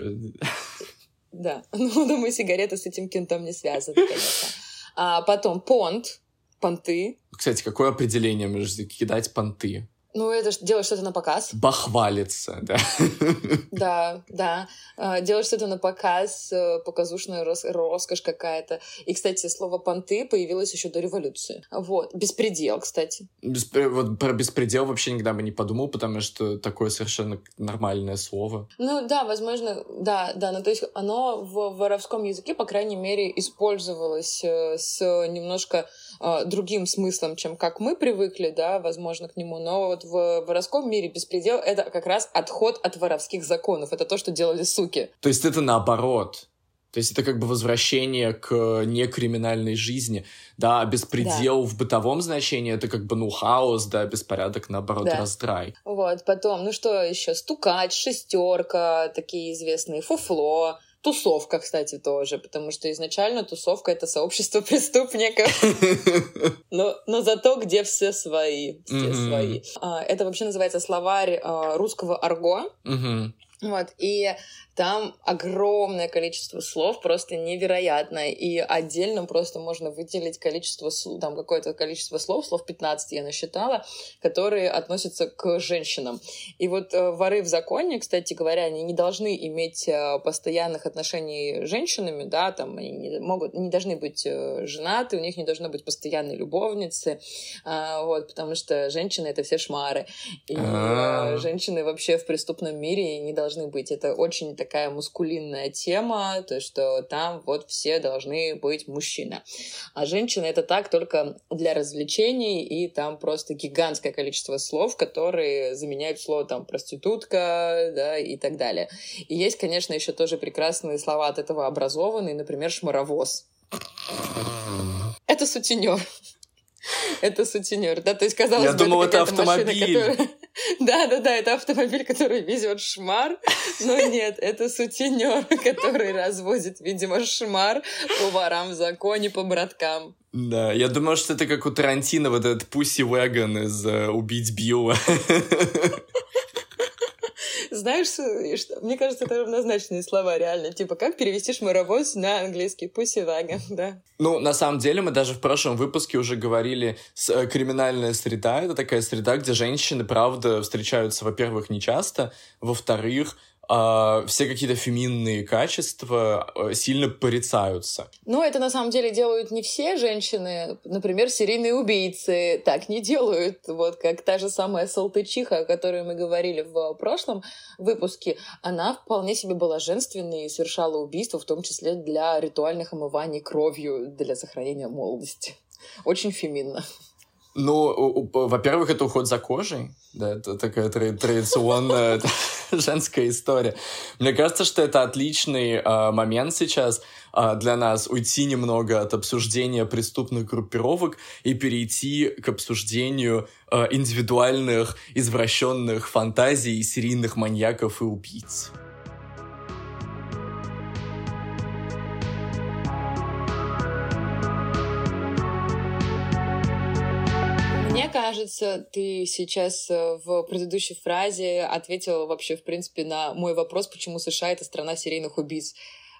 Да, ну, думаю, сигареты с этим кентом не связаны, конечно. А потом понт, понты. Кстати, какое определение кидать понты? Ну, это делать что-то на показ. Бахвалиться, да. Да, да. А, делать что-то на показ, э, показушная рос роскошь какая-то. И, кстати, слово «понты» появилось еще до революции. Вот. Беспредел, кстати. Беспре... Вот про беспредел вообще никогда бы не подумал, потому что такое совершенно нормальное слово. Ну, да, возможно, да, да. Ну, то есть оно в воровском языке, по крайней мере, использовалось э, с немножко э, другим смыслом, чем как мы привыкли, да, возможно, к нему. Но вот в воровском мире беспредел — это как раз отход от воровских законов. Это то, что делали суки. То есть это наоборот. То есть это как бы возвращение к некриминальной жизни. Да, а беспредел да. в бытовом значении это как бы, ну, хаос, да, беспорядок, наоборот, да. раздрай. Вот, потом, ну что еще? Стукач, шестерка, такие известные, фуфло, Тусовка, кстати, тоже, потому что изначально тусовка — это сообщество преступников. Но, но зато где все свои. Все свои. А, это вообще называется словарь а, русского арго. Вот, и там огромное количество слов, просто невероятное. И отдельно просто можно выделить количество, там какое-то количество слов, слов 15 я насчитала, которые относятся к женщинам. И вот э, воры в законе, кстати говоря, они не должны иметь э, постоянных отношений с женщинами, да, там они не, могут, не должны быть э, женаты, у них не должно быть постоянной любовницы, а, вот, потому что женщины — это все шмары. И А-а-а. женщины вообще в преступном мире не должны быть. Это очень такая мускулинная тема, то, что там вот все должны быть мужчина. А женщина это так только для развлечений, и там просто гигантское количество слов, которые заменяют слово там проститутка, да, и так далее. И есть, конечно, еще тоже прекрасные слова от этого образованные, например, шмаровоз. Это сутенер. Это сутенер, да, то есть казалось Я бы, думал, это, это автомобиль. Да, да, да, это автомобиль, который везет шмар, но нет, это сутенер, который развозит, видимо, шмар по ворам в законе, по браткам. Да, я думал, что это как у Тарантино, вот этот Пусси Вэгон из uh, «Убить Билла». Знаешь, что, мне кажется, это равнозначные слова, реально. Типа, как перевести шмаровоз на английский? Pussy wagon, да. Ну, на самом деле, мы даже в прошлом выпуске уже говорили, с, э, криминальная среда — это такая среда, где женщины, правда, встречаются, во-первых, нечасто, во-вторых, э, все какие-то феминные качества э, сильно порицаются. Ну, это на самом деле делают не все женщины. Например, серийные убийцы так не делают. Вот как та же самая Салтычиха, о которой мы говорили в прошлом выпуске, она вполне себе была женственной и совершала убийства, в том числе для ритуальных омываний кровью для сохранения молодости. Очень феминно. Ну, во-первых, это уход за кожей. Да, это такая традиционная женская история. Мне кажется, что это отличный э, момент сейчас э, для нас уйти немного от обсуждения преступных группировок и перейти к обсуждению э, индивидуальных, извращенных фантазий серийных маньяков и убийц. Кажется, ты сейчас э, в предыдущей фразе ответила вообще, в принципе, на мой вопрос, почему США — это страна серийных убийц.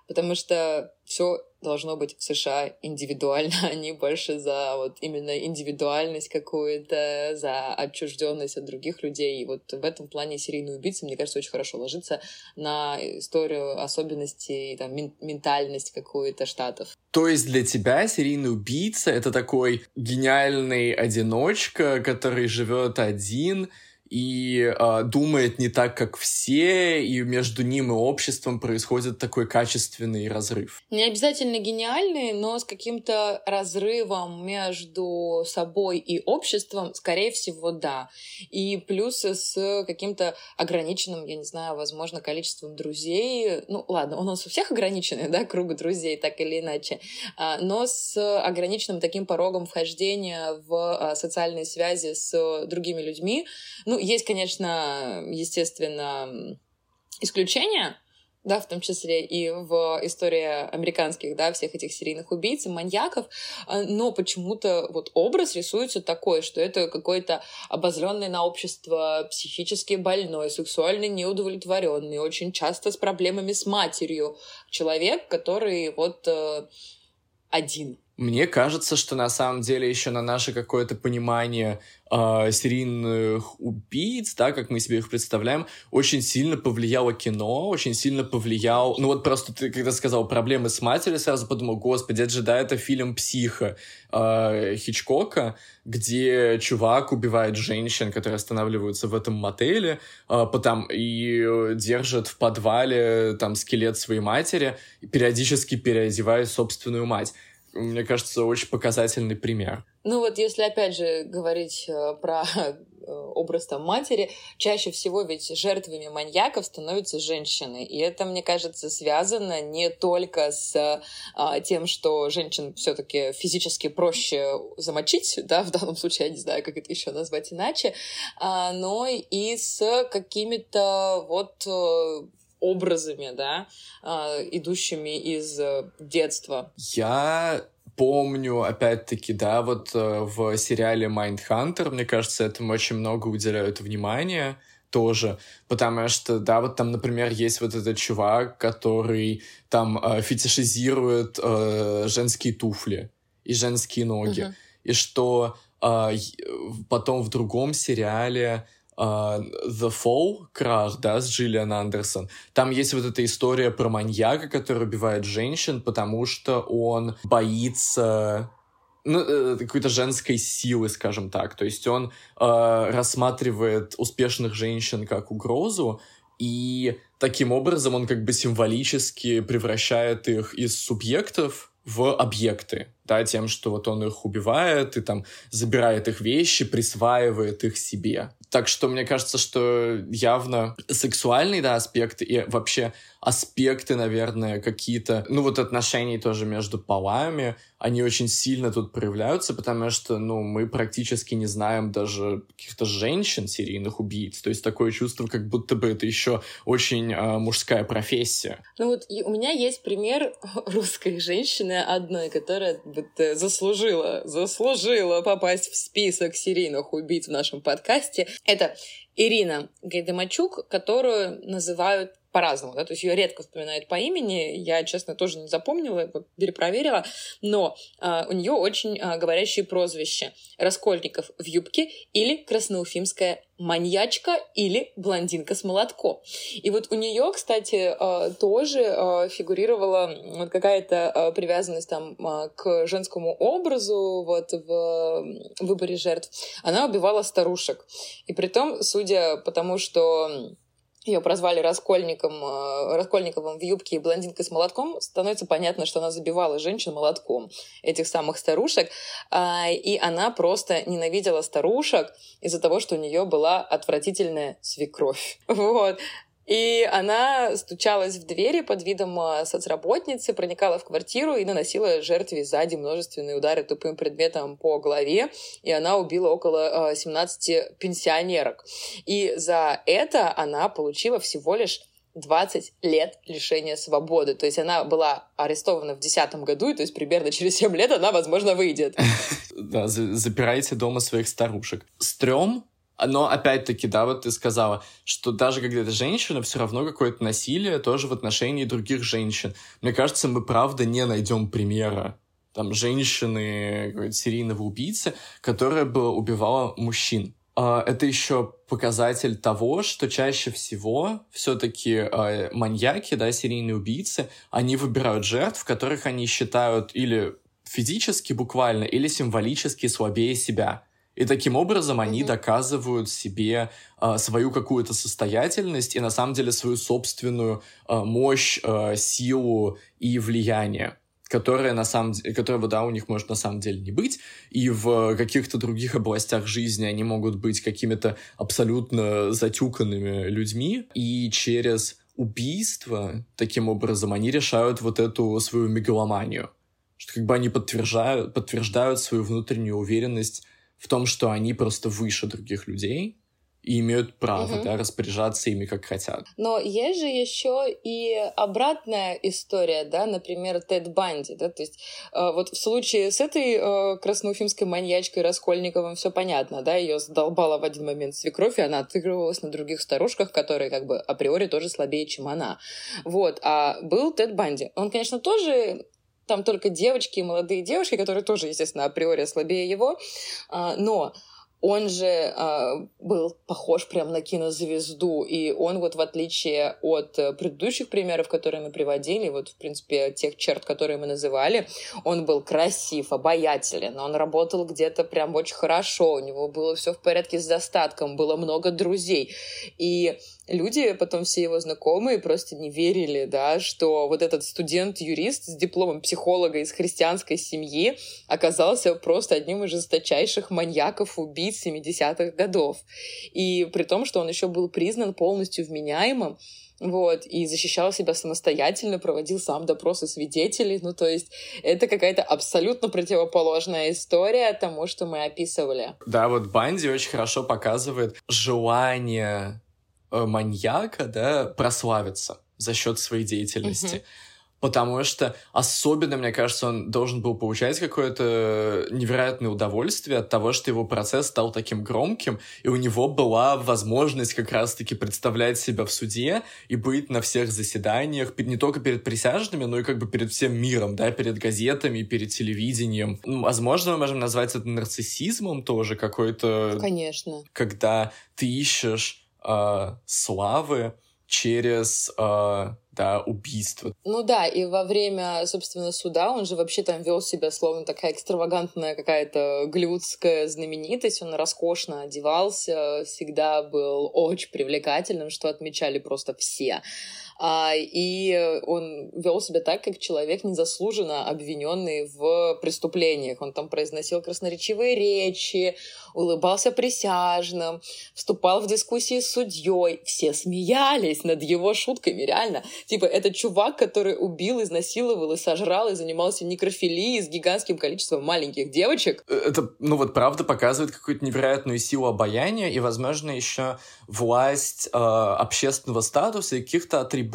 Потому что все должно быть в США индивидуально, они больше за вот именно индивидуальность какую-то, за отчужденность от других людей. И вот в этом плане серийный убийца, мне кажется, очень хорошо ложится на историю особенностей, там, ментальность какую-то штатов. То есть для тебя серийный убийца — это такой гениальный одиночка, который живет один, и э, думает не так, как все, и между ним и обществом происходит такой качественный разрыв. Не обязательно гениальный, но с каким-то разрывом между собой и обществом, скорее всего, да. И плюс с каким-то ограниченным, я не знаю, возможно, количеством друзей. Ну, ладно, у нас у всех ограниченный, да, круг друзей, так или иначе, а, но с ограниченным таким порогом вхождения в а, социальные связи с другими людьми. Ну, ну, есть, конечно, естественно, исключения, да, в том числе и в истории американских, да, всех этих серийных убийц и маньяков, а, но почему-то вот образ рисуется такой, что это какой-то обозленный на общество психически больной, сексуально неудовлетворенный, очень часто с проблемами с матерью человек, который вот э, один. Мне кажется, что на самом деле еще на наше какое-то понимание э, серийных убийц, да, как мы себе их представляем, очень сильно повлияло кино, очень сильно повлиял... Ну вот просто ты когда сказал проблемы с матерью, сразу подумал, господи, это же, да, это фильм «Психо» э, Хичкока, где чувак убивает женщин, которые останавливаются в этом мотеле, э, потом и держит в подвале там скелет своей матери, периодически переодевая собственную мать мне кажется, очень показательный пример. Ну вот если опять же говорить э, про э, образ там матери, чаще всего ведь жертвами маньяков становятся женщины. И это, мне кажется, связано не только с а, тем, что женщин все-таки физически проще замочить, да, в данном случае, я не знаю, как это еще назвать иначе, а, но и с какими-то вот э, образами, да, э, идущими из э, детства. Я помню, опять-таки, да, вот э, в сериале Mindhunter, мне кажется, этому очень много уделяют внимания тоже, потому что, да, вот там, например, есть вот этот чувак, который там э, фетишизирует э, женские туфли и женские ноги, uh-huh. и что э, потом в другом сериале The Fall, крах, да, с Джиллиан Андерсон. Там есть вот эта история про маньяка, который убивает женщин, потому что он боится ну, э, какой-то женской силы, скажем так. То есть он э, рассматривает успешных женщин как угрозу, и таким образом он как бы символически превращает их из субъектов в объекты, да, тем, что вот он их убивает и там забирает их вещи, присваивает их себе. Так что мне кажется, что явно сексуальный, да, аспект и вообще аспекты, наверное, какие-то, ну вот отношений тоже между полами, они очень сильно тут проявляются, потому что, ну, мы практически не знаем даже каких-то женщин, серийных убийц. То есть такое чувство, как будто бы это еще очень э, мужская профессия. Ну вот у меня есть пример русской женщины одной, которая вот, заслужила, заслужила попасть в список серийных убийц в нашем подкасте. Это Ирина Гайдамачук, которую называют по-разному, да, то есть ее редко вспоминают по имени, я, честно, тоже не запомнила, перепроверила, но а, у нее очень а, говорящие прозвища. Раскольников в юбке или красноуфимская маньячка или блондинка с молотком. И вот у нее, кстати, а, тоже фигурировала вот какая-то привязанность там к женскому образу вот в выборе жертв. Она убивала старушек. И при том, судя по тому, что ее прозвали Раскольником, э, Раскольниковым в юбке и блондинкой с молотком, становится понятно, что она забивала женщин молотком, этих самых старушек. А, и она просто ненавидела старушек из-за того, что у нее была отвратительная свекровь. Вот. И она стучалась в двери под видом а, соцработницы, проникала в квартиру и наносила жертве сзади множественные удары тупым предметом по голове. И она убила около 17 а, пенсионерок. И за это она получила всего лишь 20 лет лишения свободы. То есть она была арестована в 2010 году, и то есть примерно через 7 лет она, возможно, выйдет. Да, запирайте дома своих старушек. Стрём Но опять-таки, да, вот ты сказала, что даже когда это женщина, все равно какое-то насилие тоже в отношении других женщин. Мне кажется, мы правда не найдем примера там женщины, серийного убийцы, которая бы убивала мужчин. А, это еще показатель того, что чаще всего все-таки э, маньяки, да, серийные убийцы, они выбирают жертв, которых они считают или физически буквально, или символически слабее себя. И таким образом они mm-hmm. доказывают себе э, свою какую-то состоятельность и на самом деле свою собственную э, мощь, э, силу и влияние которое на самом деле, которого, да, у них может на самом деле не быть, и в каких-то других областях жизни они могут быть какими-то абсолютно затюканными людьми, и через убийство, таким образом, они решают вот эту свою мегаломанию, что как бы они подтверждают, подтверждают свою внутреннюю уверенность в том, что они просто выше других людей, и имеют право угу. да, распоряжаться ими как хотят. Но есть же еще и обратная история, да, например, Тед Банди, да, то есть э, вот в случае с этой э, красноуфимской маньячкой Раскольниковым все понятно, да, ее задолбала в один момент свекровь, и она отыгрывалась на других старушках, которые как бы априори тоже слабее, чем она. Вот, а был Тед Банди. Он, конечно, тоже там только девочки, молодые девушки, которые тоже, естественно, априори слабее его, а, но он же э, был похож прям на кинозвезду, и он вот в отличие от э, предыдущих примеров, которые мы приводили, вот в принципе тех черт, которые мы называли, он был красив, обаятелен, он работал где-то прям очень хорошо, у него было все в порядке с достатком, было много друзей, и люди, потом все его знакомые просто не верили, да, что вот этот студент-юрист с дипломом психолога из христианской семьи оказался просто одним из жесточайших маньяков, убийц 70-х годов. И при том, что он еще был признан полностью вменяемым, вот, и защищал себя самостоятельно, проводил сам допросы свидетелей, ну, то есть это какая-то абсолютно противоположная история тому, что мы описывали. Да, вот Банди очень хорошо показывает желание маньяка, да, прославиться за счет своей деятельности. Потому что особенно, мне кажется, он должен был получать какое-то невероятное удовольствие от того, что его процесс стал таким громким, и у него была возможность как раз-таки представлять себя в суде и быть на всех заседаниях, не только перед присяжными, но и как бы перед всем миром, да, перед газетами, перед телевидением. Возможно, мы можем назвать это нарциссизмом тоже какой-то... Конечно. Когда ты ищешь э, славы через э, да, убийство. Ну да, и во время, собственно, суда он же вообще там вел себя словно такая экстравагантная какая-то голливудская знаменитость. Он роскошно одевался, всегда был очень привлекательным, что отмечали просто все. А, и он вел себя так, как человек незаслуженно обвиненный в преступлениях. Он там произносил красноречивые речи, улыбался присяжным, вступал в дискуссии с судьей. Все смеялись над его шутками, реально. Типа, это чувак, который убил, изнасиловал и сожрал, и занимался некрофилией с гигантским количеством маленьких девочек. Это, ну вот, правда показывает какую-то невероятную силу обаяния и, возможно, еще власть э, общественного статуса и каких-то атрибутов,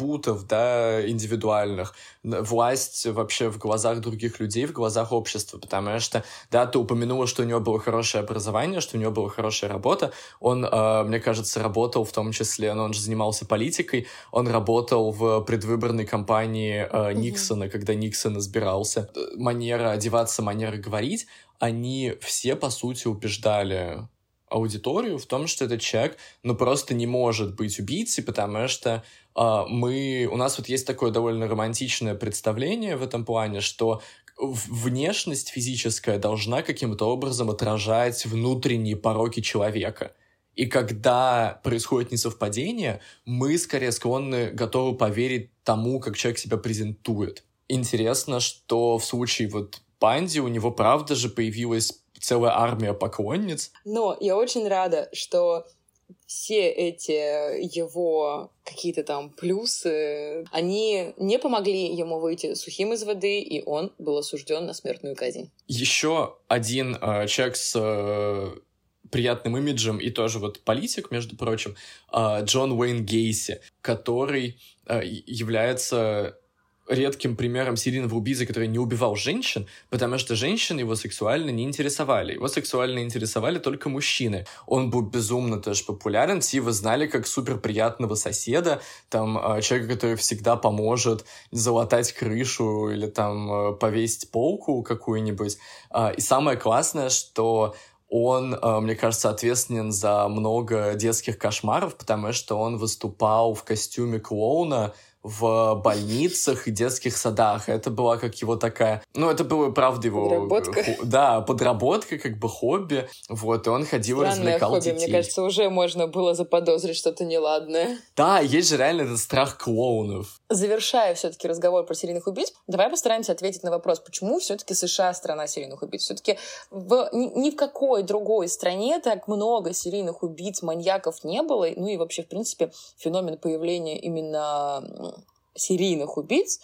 да, индивидуальных. Власть вообще в глазах других людей, в глазах общества, потому что, да, ты упомянула, что у него было хорошее образование, что у него была хорошая работа. Он, э, мне кажется, работал в том числе, но ну, он же занимался политикой, он работал в предвыборной кампании э, Никсона, mm-hmm. когда Никсон избирался. Манера одеваться, манера говорить, они все, по сути, убеждали аудиторию в том, что этот человек, ну, просто не может быть убийцей, потому что э, мы... У нас вот есть такое довольно романтичное представление в этом плане, что внешность физическая должна каким-то образом отражать внутренние пороки человека. И когда происходит несовпадение, мы скорее склонны, готовы поверить тому, как человек себя презентует. Интересно, что в случае вот Панди у него правда же появилась целая армия поклонниц. Но я очень рада, что все эти его какие-то там плюсы, они не помогли ему выйти сухим из воды, и он был осужден на смертную казнь. Еще один э, человек с э, приятным имиджем и тоже вот политик, между прочим, э, Джон Уэйн Гейси, который э, является редким примером серийного убийцы, который не убивал женщин, потому что женщины его сексуально не интересовали. Его сексуально интересовали только мужчины. Он был безумно тоже популярен. Все его знали как супер приятного соседа, там, а, человека, который всегда поможет залатать крышу или там а, повесить полку какую-нибудь. А, и самое классное, что он, мне кажется, ответственен за много детских кошмаров, потому что он выступал в костюме клоуна в больницах и детских садах. Это была как его такая... Ну, это было, правда, его... Подработка. Да, подработка, как бы хобби. Вот, и он ходил и развлекал хобби. детей. Мне кажется, уже можно было заподозрить что-то неладное. Да, есть же реально этот страх клоунов. Завершая все-таки разговор про серийных убийц, давай постараемся ответить на вопрос, почему все-таки США страна серийных убийц. Все-таки в, ни, ни в какой другой стране так много серийных убийц, маньяков не было. Ну и вообще, в принципе, феномен появления именно серийных убийц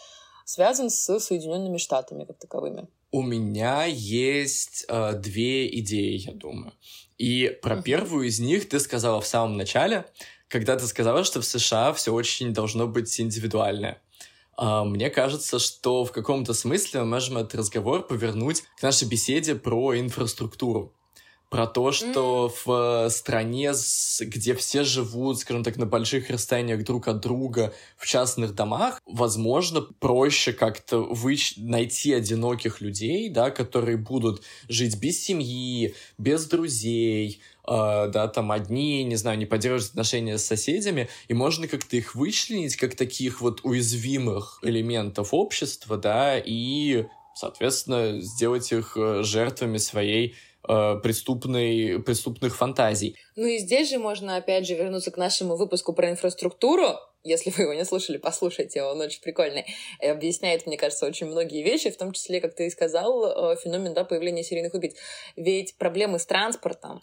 связан с Соединенными Штатами как таковыми. У меня есть э, две идеи, я думаю. И про uh-huh. первую из них ты сказала в самом начале, когда ты сказала, что в США все очень должно быть индивидуальное. Uh, мне кажется, что в каком-то смысле мы можем этот разговор повернуть к нашей беседе про инфраструктуру про то, что mm. в стране, где все живут, скажем так, на больших расстояниях друг от друга, в частных домах, возможно, проще как-то выч... найти одиноких людей, да, которые будут жить без семьи, без друзей, э, да, там одни, не знаю, не поддерживать отношения с соседями, и можно как-то их вычленить как таких вот уязвимых элементов общества, да, и, соответственно, сделать их э, жертвами своей Э, преступной, преступных фантазий. Ну и здесь же можно, опять же, вернуться к нашему выпуску про инфраструктуру. Если вы его не слушали, послушайте, он очень прикольный. И объясняет, мне кажется, очень многие вещи, в том числе, как ты и сказал, э, феномен да, появления серийных убийц. Ведь проблемы с транспортом,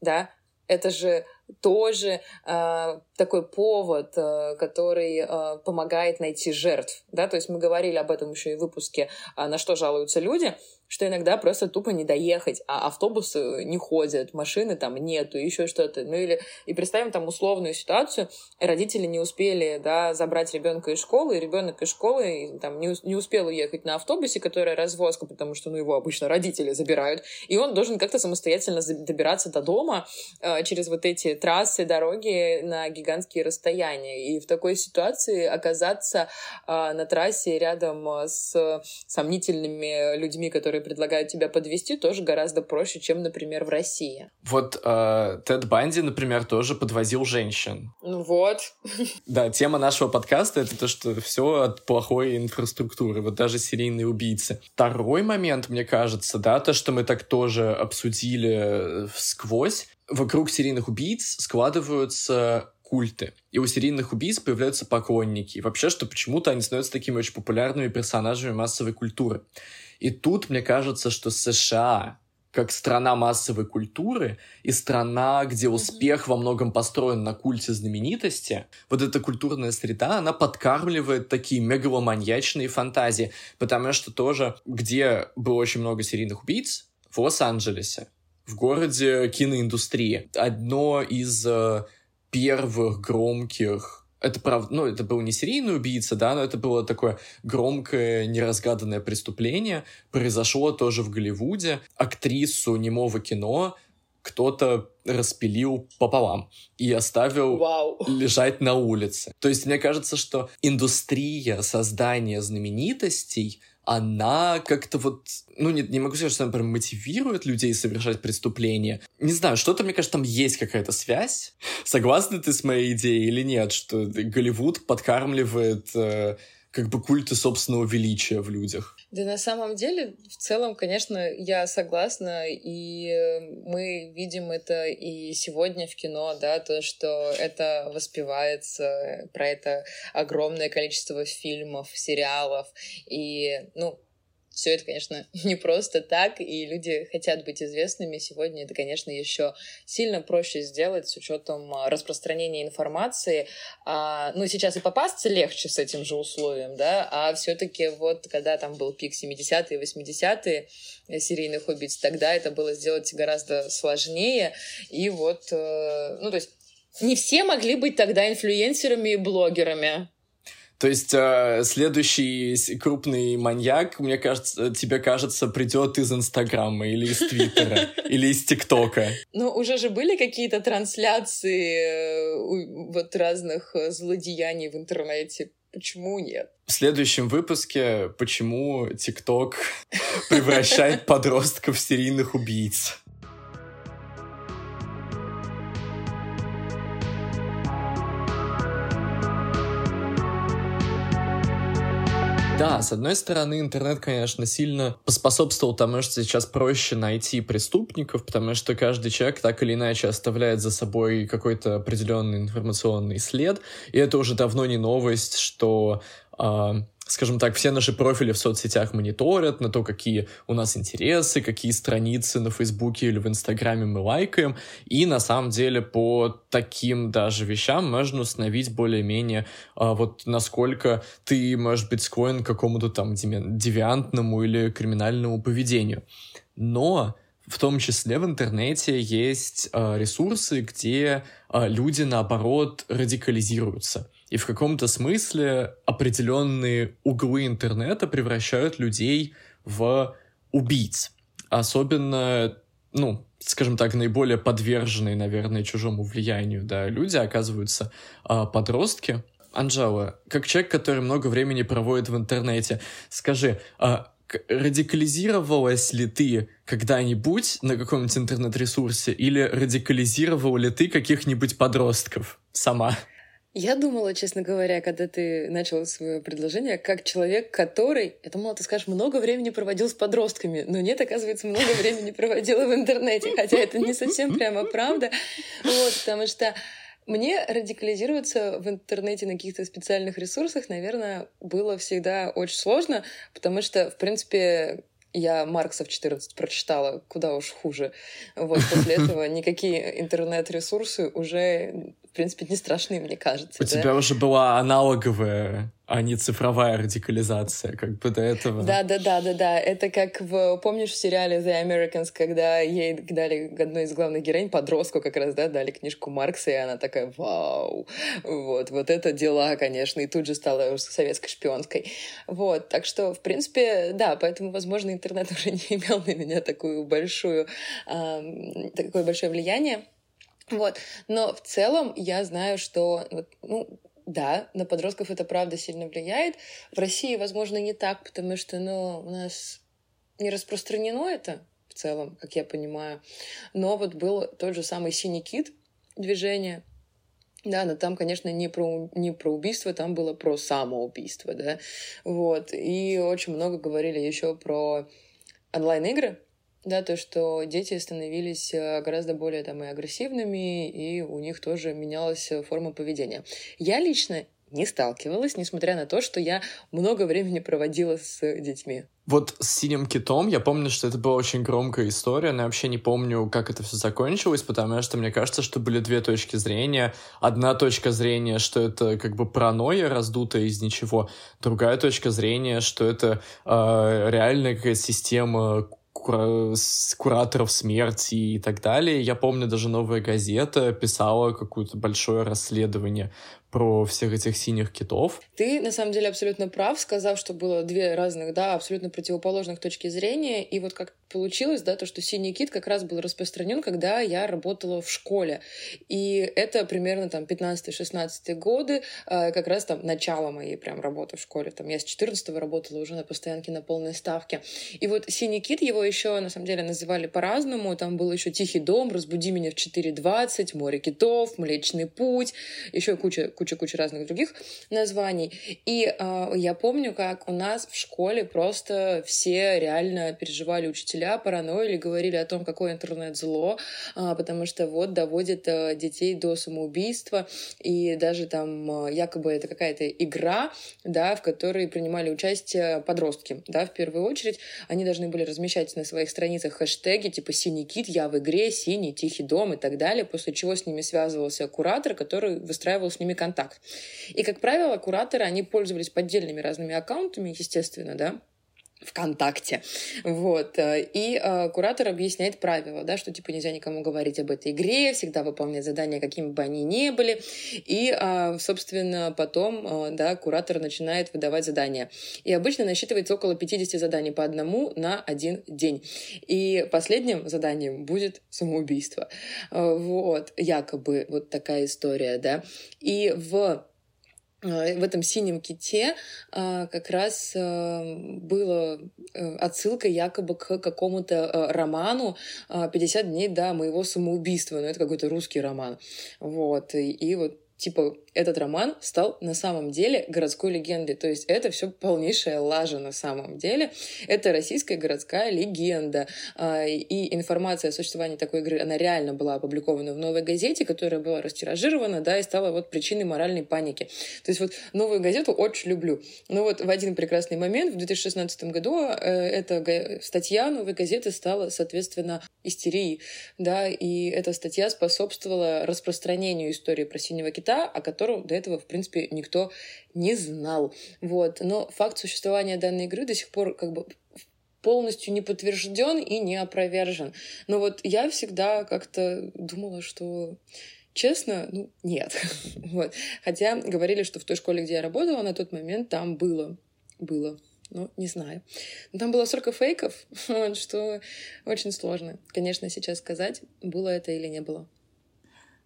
да, это же тоже э, такой повод, э, который э, помогает найти жертв, да, то есть мы говорили об этом еще и в выпуске э, «На что жалуются люди», что иногда просто тупо не доехать, а автобусы не ходят, машины там нету, еще что-то. Ну или и представим там условную ситуацию, родители не успели, да, забрать ребенка из школы, и ребенок из школы там не, не успел уехать на автобусе, который развозка, потому что, ну, его обычно родители забирают, и он должен как-то самостоятельно добираться до дома э, через вот эти трассы, дороги на гигантские расстояния. И в такой ситуации оказаться э, на трассе рядом с сомнительными людьми, которые предлагают тебя подвести, тоже гораздо проще, чем, например, в России. Вот э, Тед Банди, например, тоже подвозил женщин. Ну вот. Да, тема нашего подкаста — это то, что все от плохой инфраструктуры, вот даже серийные убийцы. Второй момент, мне кажется, да, то, что мы так тоже обсудили сквозь, вокруг серийных убийц складываются культы. И у серийных убийц появляются поклонники. И вообще, что почему-то они становятся такими очень популярными персонажами массовой культуры. И тут мне кажется, что США как страна массовой культуры и страна, где успех во многом построен на культе знаменитости, вот эта культурная среда, она подкармливает такие мегаломаньячные фантазии, потому что тоже, где было очень много серийных убийц, в Лос-Анджелесе, в городе киноиндустрии. Одно из э, первых громких это правда, ну, это был не серийный убийца, да, но это было такое громкое, неразгаданное преступление. Произошло тоже в Голливуде. Актрису немого кино кто-то распилил пополам и оставил Вау. лежать на улице. То есть мне кажется, что индустрия создания знаменитостей она как-то вот, ну, не, не могу сказать, что она прям мотивирует людей совершать преступления. Не знаю, что-то, мне кажется, там есть какая-то связь. Согласна ты с моей идеей или нет, что Голливуд подкармливает э, как бы культы собственного величия в людях? Да на самом деле, в целом, конечно, я согласна, и э, мы видим это и сегодня в кино, да, то, что это воспевается, про это огромное количество фильмов, сериалов, и, ну, все это, конечно, не просто так, и люди хотят быть известными. Сегодня это, конечно, еще сильно проще сделать с учетом а, распространения информации. А, ну, сейчас и попасться легче с этим же условием, да, а все-таки вот когда там был пик 70-е, 80-е серийных убийц, тогда это было сделать гораздо сложнее. И вот, э, ну, то есть не все могли быть тогда инфлюенсерами и блогерами. То есть э, следующий крупный маньяк, мне кажется, тебе кажется, придет из Инстаграма или из Твиттера или из ТикТока. Ну, уже же были какие-то трансляции э, вот разных э, злодеяний в интернете. Почему нет? В следующем выпуске «Почему ТикТок превращает подростков в серийных убийц». Да, с одной стороны, интернет, конечно, сильно поспособствовал тому, что сейчас проще найти преступников, потому что каждый человек так или иначе оставляет за собой какой-то определенный информационный след, и это уже давно не новость, что э, скажем так, все наши профили в соцсетях мониторят на то, какие у нас интересы, какие страницы на Фейсбуке или в Инстаграме мы лайкаем, и на самом деле по таким даже вещам можно установить более-менее а, вот насколько ты, может быть, склонен к какому-то там девиантному или криминальному поведению. Но в том числе в интернете есть э, ресурсы, где э, люди, наоборот, радикализируются. И в каком-то смысле определенные углы интернета превращают людей в убийц. Особенно, ну, скажем так, наиболее подверженные, наверное, чужому влиянию, да, люди оказываются э, подростки. Анжела, как человек, который много времени проводит в интернете, скажи, радикализировалась ли ты когда-нибудь на каком-нибудь интернет-ресурсе или радикализировал ли ты каких-нибудь подростков сама? Я думала, честно говоря, когда ты начал свое предложение, как человек, который, я думала, ты скажешь, много времени проводил с подростками, но нет, оказывается, много времени проводила в интернете, хотя это не совсем прямо правда, вот, потому что мне радикализироваться в интернете на каких-то специальных ресурсах, наверное, было всегда очень сложно, потому что, в принципе, я Маркса в 14 прочитала, куда уж хуже. Вот после этого никакие интернет-ресурсы уже, в принципе, не страшны, мне кажется. У да? тебя уже была аналоговая а не цифровая радикализация, как бы до этого. Да, да, да, да, да. Это как в, помнишь, в сериале The Americans, когда ей дали одной из главных героинь, подростку как раз, да, дали книжку Маркса, и она такая, вау, вот, вот это дела, конечно, и тут же стала советской шпионской. Вот, так что, в принципе, да, поэтому, возможно, интернет уже не имел на меня такую большую, э, такое большое влияние. Вот. Но в целом я знаю, что ну, да, на подростков это правда сильно влияет. В России, возможно, не так, потому что ну, у нас не распространено это в целом, как я понимаю. Но вот был тот же самый «Синий кит» движение, да, но там, конечно, не про, не про убийство, там было про самоубийство, да, вот. И очень много говорили еще про онлайн-игры, да, то, что дети становились э, гораздо более там и агрессивными, и у них тоже менялась э, форма поведения. Я лично не сталкивалась, несмотря на то, что я много времени проводила с детьми. Вот с «Синим китом» я помню, что это была очень громкая история, но я вообще не помню, как это все закончилось, потому что мне кажется, что были две точки зрения. Одна точка зрения, что это как бы паранойя, раздутая из ничего. Другая точка зрения, что это э, реальная какая-то система кура кураторов смерти и так далее. Я помню, даже «Новая газета» писала какое-то большое расследование про всех этих синих китов. Ты, на самом деле, абсолютно прав, сказав, что было две разных, да, абсолютно противоположных точки зрения. И вот как получилось, да, то, что синий кит как раз был распространен, когда я работала в школе. И это примерно там 15-16 годы, а, как раз там начало моей прям работы в школе. Там я с 14 работала уже на постоянке на полной ставке. И вот синий кит его еще, на самом деле, называли по-разному. Там был еще «Тихий дом», «Разбуди меня в 4.20», «Море китов», «Млечный путь», еще куча куча-куча разных других названий. И э, я помню, как у нас в школе просто все реально переживали учителя, параноили, говорили о том, какое интернет зло, э, потому что вот доводит э, детей до самоубийства, и даже там э, якобы это какая-то игра, да, в которой принимали участие подростки, да, в первую очередь. Они должны были размещать на своих страницах хэштеги типа «Синий кит», «Я в игре», «Синий», «Тихий дом» и так далее, после чего с ними связывался куратор, который выстраивал с ними контакт контакт. И, как правило, кураторы, они пользовались поддельными разными аккаунтами, естественно, да, ВКонтакте. Вот. И э, куратор объясняет правила, да, что типа нельзя никому говорить об этой игре, всегда выполнять задания, какими бы они ни были. И, э, собственно, потом, э, да, куратор начинает выдавать задания. И обычно насчитывается около 50 заданий по одному на один день. И последним заданием будет самоубийство. Э, вот. Якобы вот такая история, да. И в Э, в этом синем ките э, как раз э, была отсылка якобы к какому-то роману «50 дней до моего самоубийства». Ну, это какой-то русский роман. Вот. И вот типа этот роман стал на самом деле городской легендой. То есть это все полнейшая лажа на самом деле. Это российская городская легенда. А, и информация о существовании такой игры, она реально была опубликована в новой газете, которая была растиражирована, да, и стала вот причиной моральной паники. То есть вот новую газету очень люблю. Но вот в один прекрасный момент, в 2016 году, э, эта статья новой газеты стала, соответственно, истерией, да, и эта статья способствовала распространению истории про синего кита, о которой которого до этого, в принципе, никто не знал. Вот. Но факт существования данной игры до сих пор как бы полностью не подтвержден и не опровержен. Но вот я всегда как-то думала, что Честно, ну, нет. вот. Хотя говорили, что в той школе, где я работала, на тот момент там было. Было. Ну, не знаю. Но там было столько фейков, что очень сложно, конечно, сейчас сказать, было это или не было.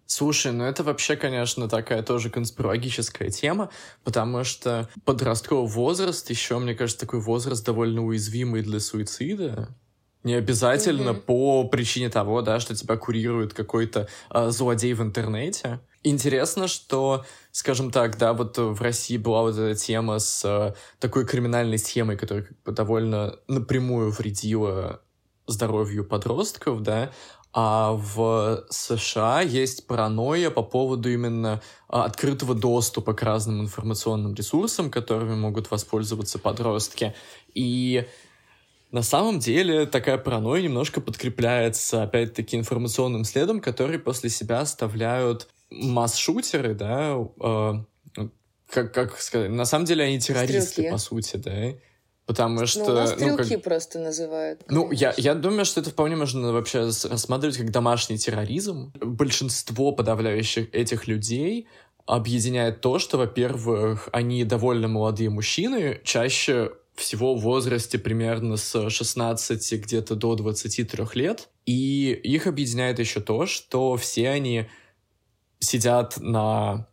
Слушай, ну это вообще, конечно, такая тоже конспирологическая тема, потому что подростковый возраст еще, мне кажется, такой возраст довольно уязвимый для суицида. Не обязательно mm-hmm. по причине того, да, что тебя курирует какой-то э, злодей в интернете. Интересно, что, скажем так, да, вот в России была вот эта тема с э, такой криминальной схемой, которая как бы довольно напрямую вредила здоровью подростков, да, а в США есть паранойя по поводу именно а, открытого доступа к разным информационным ресурсам, которыми могут воспользоваться подростки. И на самом деле такая паранойя немножко подкрепляется, опять-таки, информационным следом, который после себя оставляют масс-шутеры, да, э, как, как сказать, на самом деле они террористы, Стрелки. по сути, да, Потому что... Ну, у нас стрелки ну, как... просто называют. Ну, я, я думаю, что это вполне можно вообще рассматривать как домашний терроризм. Большинство подавляющих этих людей объединяет то, что, во-первых, они довольно молодые мужчины, чаще всего в возрасте примерно с 16 где-то до 23 лет. И их объединяет еще то, что все они сидят на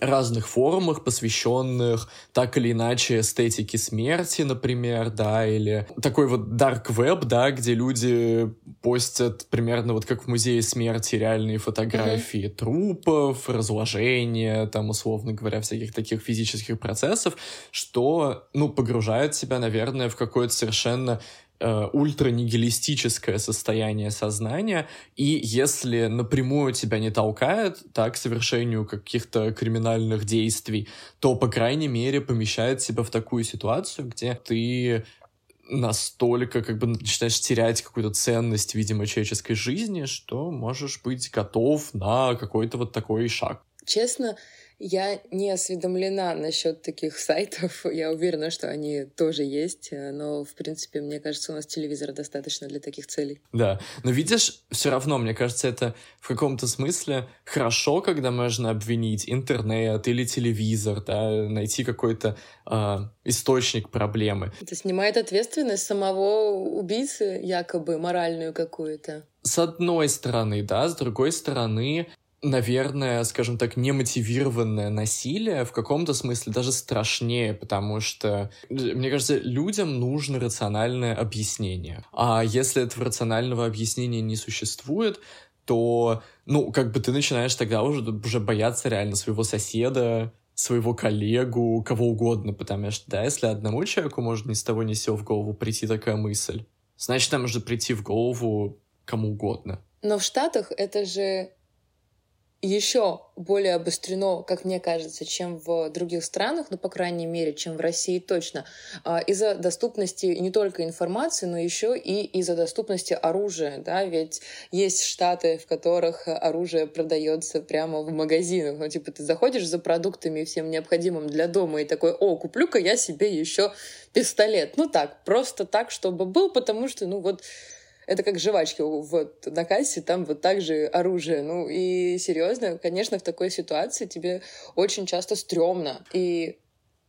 разных форумах, посвященных так или иначе эстетике смерти, например, да, или такой вот dark web, да, где люди постят примерно вот как в музее смерти реальные фотографии mm-hmm. трупов, разложения, там, условно говоря, всяких таких физических процессов, что, ну, погружает себя, наверное, в какое-то совершенно э, ультранигилистическое состояние сознания, и если напрямую тебя не толкает так к совершению каких-то криминальных действий, то, по крайней мере, помещает себя в такую ситуацию, где ты настолько как бы начинаешь терять какую-то ценность, видимо, человеческой жизни, что можешь быть готов на какой-то вот такой шаг. Честно, я не осведомлена насчет таких сайтов. Я уверена, что они тоже есть, э, но, в принципе, мне кажется, у нас телевизора достаточно для таких целей. Да, но видишь, все равно, мне кажется, это в каком-то смысле хорошо, когда можно обвинить интернет или телевизор, да, найти какой-то э, источник проблемы. Это снимает ответственность самого убийцы, якобы моральную какую-то. С одной стороны, да, с другой стороны, наверное, скажем так, немотивированное насилие в каком-то смысле даже страшнее, потому что, мне кажется, людям нужно рациональное объяснение. А если этого рационального объяснения не существует, то, ну, как бы ты начинаешь тогда уже, уже бояться реально своего соседа, своего коллегу, кого угодно, потому что, да, если одному человеку может ни с того ни с сего в голову прийти такая мысль, значит, там может прийти в голову кому угодно. Но в Штатах это же еще более обострено, как мне кажется, чем в других странах, ну, по крайней мере, чем в России точно, а, из-за доступности не только информации, но еще и из-за доступности оружия, да, ведь есть штаты, в которых оружие продается прямо в магазинах, ну, типа, ты заходишь за продуктами и всем необходимым для дома и такой, о, куплю-ка я себе еще пистолет. Ну, так, просто так, чтобы был, потому что, ну, вот это как жвачки вот на кассе, там вот так же оружие. Ну и серьезно, конечно, в такой ситуации тебе очень часто стрёмно. И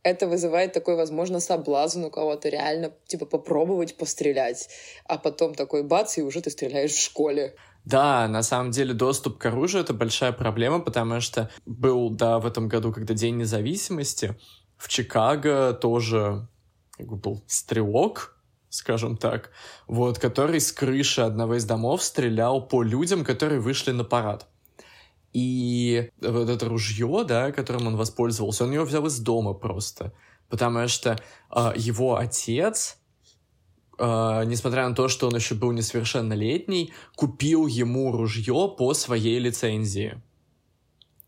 это вызывает такой, возможно, соблазн у кого-то реально, типа, попробовать пострелять. А потом такой бац, и уже ты стреляешь в школе. Да, на самом деле доступ к оружию — это большая проблема, потому что был, да, в этом году, когда День независимости, в Чикаго тоже как бы был стрелок, скажем так, вот, который с крыши одного из домов стрелял по людям, которые вышли на парад. И вот это ружье, да, которым он воспользовался, он его взял из дома просто. Потому что э, его отец, э, несмотря на то, что он еще был несовершеннолетний, купил ему ружье по своей лицензии.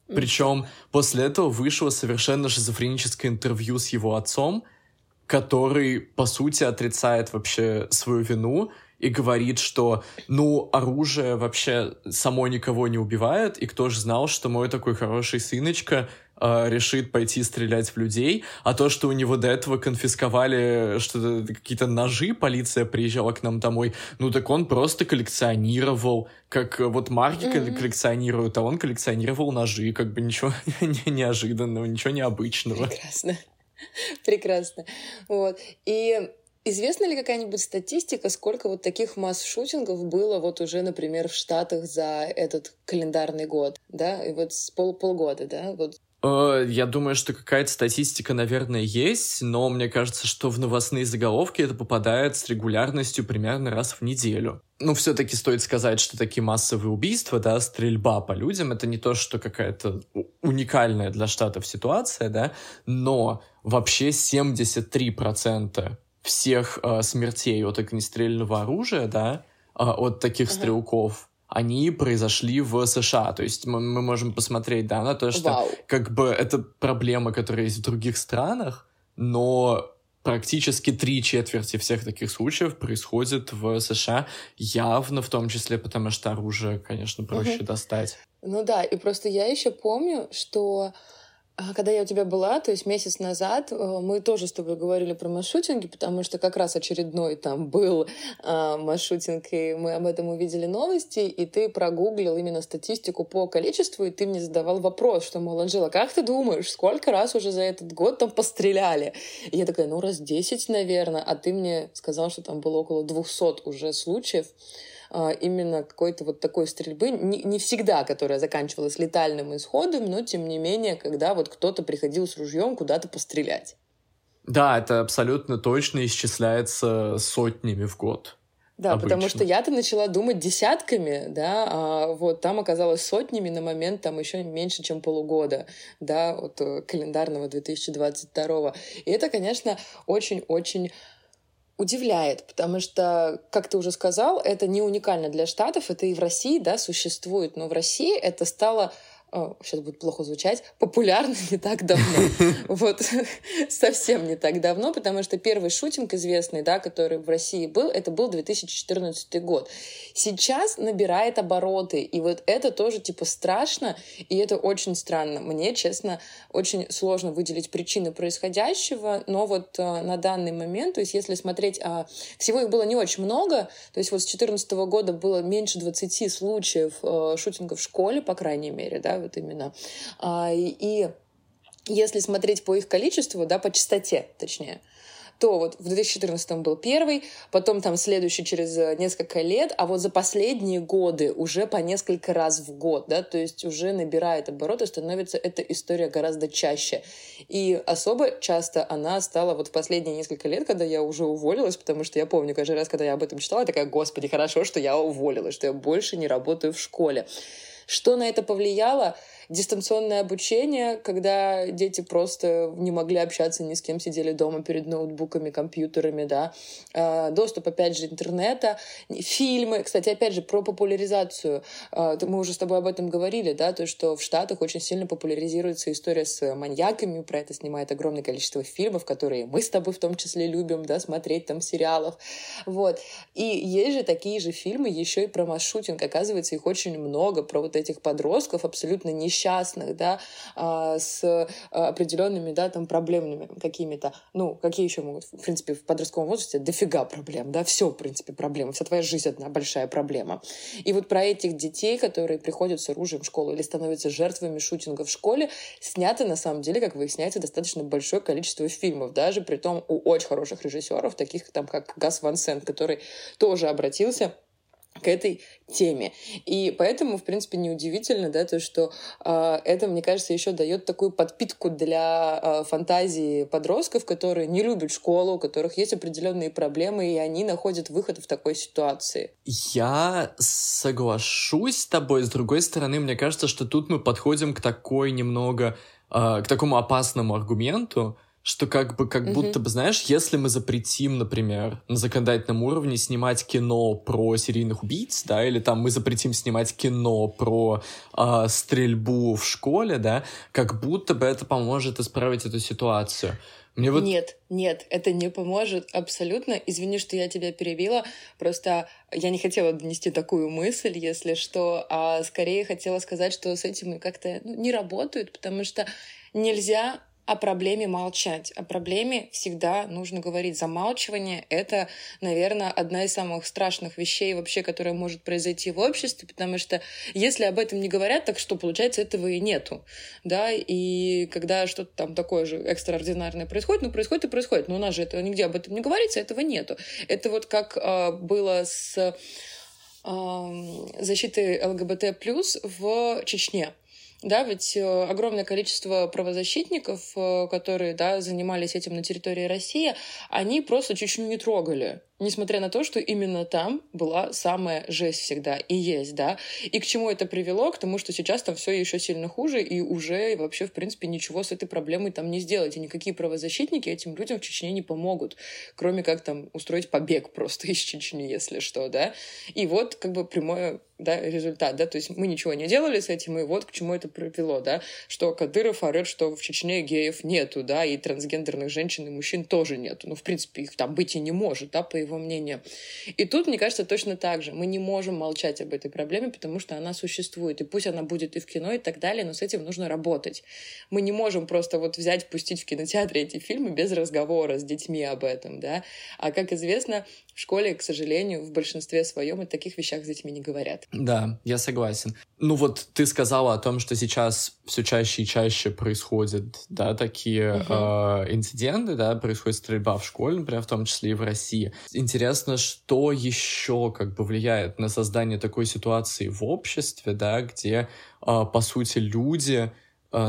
Причем после этого вышло совершенно шизофреническое интервью с его отцом, который, по сути, отрицает вообще свою вину и говорит, что, ну, оружие вообще само никого не убивает, и кто же знал, что мой такой хороший сыночка э, решит пойти стрелять в людей, а то, что у него до этого конфисковали что-то, какие-то ножи, полиция приезжала к нам домой, ну, так он просто коллекционировал, как вот марки mm-hmm. коллекционируют, а он коллекционировал ножи, как бы ничего неожиданного, ничего необычного. Прекрасно. Прекрасно. Вот. И Известна ли какая-нибудь статистика, сколько вот таких масс-шутингов было вот уже, например, в Штатах за этот календарный год, да, и вот с пол полгода, да, вот Э, я думаю, что какая-то статистика, наверное, есть, но мне кажется, что в новостные заголовки это попадает с регулярностью примерно раз в неделю. Ну, все-таки стоит сказать, что такие массовые убийства, да, стрельба по людям, это не то, что какая-то уникальная для Штатов ситуация, да, но вообще 73% всех э, смертей от огнестрельного оружия, да, э, от таких uh-huh. стрелков, они произошли в США. То есть мы, мы можем посмотреть, да, на то, что Вау. как бы это проблема, которая есть в других странах, но практически три четверти всех таких случаев происходит в США, явно в том числе, потому что оружие, конечно, проще угу. достать. Ну да, и просто я еще помню, что когда я у тебя была, то есть месяц назад, э, мы тоже с тобой говорили про маршрутинги, потому что как раз очередной там был э, маршрутинг, и мы об этом увидели новости, и ты прогуглил именно статистику по количеству, и ты мне задавал вопрос, что, мол, Анжела, как ты думаешь, сколько раз уже за этот год там постреляли? И я такая, ну, раз 10, наверное, а ты мне сказал, что там было около 200 уже случаев. А, именно какой-то вот такой стрельбы, не, не всегда, которая заканчивалась летальным исходом, но тем не менее, когда вот кто-то приходил с ружьем куда-то пострелять. Да, это абсолютно точно исчисляется сотнями в год. Да, обычно. потому что я-то начала думать десятками, да, а вот там оказалось сотнями на момент там еще меньше, чем полугода, да, от э, календарного 2022. И это, конечно, очень-очень удивляет, потому что, как ты уже сказал, это не уникально для Штатов, это и в России, да, существует, но в России это стало сейчас будет плохо звучать, популярны не так давно. Вот совсем не так давно, потому что первый шутинг известный, да, который в России был, это был 2014 год. Сейчас набирает обороты, и вот это тоже типа страшно, и это очень странно. Мне, честно, очень сложно выделить причины происходящего, но вот э, на данный момент, то есть если смотреть, а, всего их было не очень много, то есть вот с 2014 года было меньше 20 случаев э, шутинга в школе, по крайней мере, да, вот именно. А, и если смотреть по их количеству, да, по частоте, точнее, то вот в 2014 был первый, потом там следующий через э, несколько лет, а вот за последние годы уже по несколько раз в год, да, то есть уже набирает обороты, становится эта история гораздо чаще. И особо часто она стала вот в последние несколько лет, когда я уже уволилась, потому что я помню, каждый раз, когда я об этом читала, я такая, господи, хорошо, что я уволилась, что я больше не работаю в школе. Что на это повлияло? Дистанционное обучение, когда дети просто не могли общаться ни с кем, сидели дома перед ноутбуками, компьютерами, да, а, доступ, опять же, интернета, фильмы, кстати, опять же, про популяризацию, а, мы уже с тобой об этом говорили, да, то, что в Штатах очень сильно популяризируется история с маньяками, про это снимает огромное количество фильмов, которые мы с тобой в том числе любим, да, смотреть там сериалов, вот, и есть же такие же фильмы еще и про масс-шутинг, оказывается, их очень много, про вот этих подростков абсолютно не несчастных, да, а, с а, определенными, да, там, проблемами какими-то. Ну, какие еще могут, в принципе, в подростковом возрасте дофига проблем, да, все, в принципе, проблемы. Вся твоя жизнь одна большая проблема. И вот про этих детей, которые приходят с оружием в школу или становятся жертвами шутинга в школе, снято, на самом деле, как выясняется, достаточно большое количество фильмов, даже при том у очень хороших режиссеров, таких там, как Гас Ван Сент, который тоже обратился к этой теме. И поэтому, в принципе, неудивительно, да, то, что э, это, мне кажется, еще дает такую подпитку для э, фантазии подростков, которые не любят школу, у которых есть определенные проблемы, и они находят выход в такой ситуации. Я соглашусь с тобой. С другой стороны, мне кажется, что тут мы подходим к такой немного, э, к такому опасному аргументу, что как бы, как mm-hmm. будто бы, знаешь, если мы запретим, например, на законодательном уровне снимать кино про серийных убийц, да, или там мы запретим снимать кино про э, стрельбу в школе, да, как будто бы это поможет исправить эту ситуацию. Мне вот... Нет, нет, это не поможет абсолютно. Извини, что я тебя перебила. Просто я не хотела донести такую мысль, если что, а скорее хотела сказать, что с этим как-то ну, не работают, потому что нельзя о проблеме молчать. О проблеме всегда нужно говорить. Замалчивание — это, наверное, одна из самых страшных вещей вообще, которая может произойти в обществе, потому что если об этом не говорят, так что, получается, этого и нету. Да, и когда что-то там такое же экстраординарное происходит, ну, происходит и происходит. Но у нас же это нигде об этом не говорится, этого нету. Это вот как э, было с э, защитой ЛГБТ+, в Чечне. Да, ведь э, огромное количество правозащитников, э, которые да, занимались этим на территории России, они просто Чечню не трогали несмотря на то, что именно там была самая жесть всегда и есть, да. И к чему это привело? К тому, что сейчас там все еще сильно хуже, и уже вообще, в принципе, ничего с этой проблемой там не сделать. И никакие правозащитники этим людям в Чечне не помогут, кроме как там устроить побег просто из Чечни, если что, да. И вот как бы прямой да, результат, да, то есть мы ничего не делали с этим, и вот к чему это привело, да, что Кадыров орет, что в Чечне геев нету, да, и трансгендерных женщин и мужчин тоже нету, ну, в принципе, их там быть и не может, да, по его мнению. И тут, мне кажется, точно так же. Мы не можем молчать об этой проблеме, потому что она существует. И пусть она будет и в кино, и так далее, но с этим нужно работать. Мы не можем просто вот взять, пустить в кинотеатре эти фильмы без разговора с детьми об этом, да. А как известно, в школе, к сожалению, в большинстве своем о таких вещах с детьми не говорят. Да, я согласен. Ну вот ты сказала о том, что сейчас все чаще и чаще происходят, да, такие угу. э, инциденты, да, происходит стрельба в школе, например, в том числе и в России. Интересно, что еще как бы влияет на создание такой ситуации в обществе, да, где, э, по сути, люди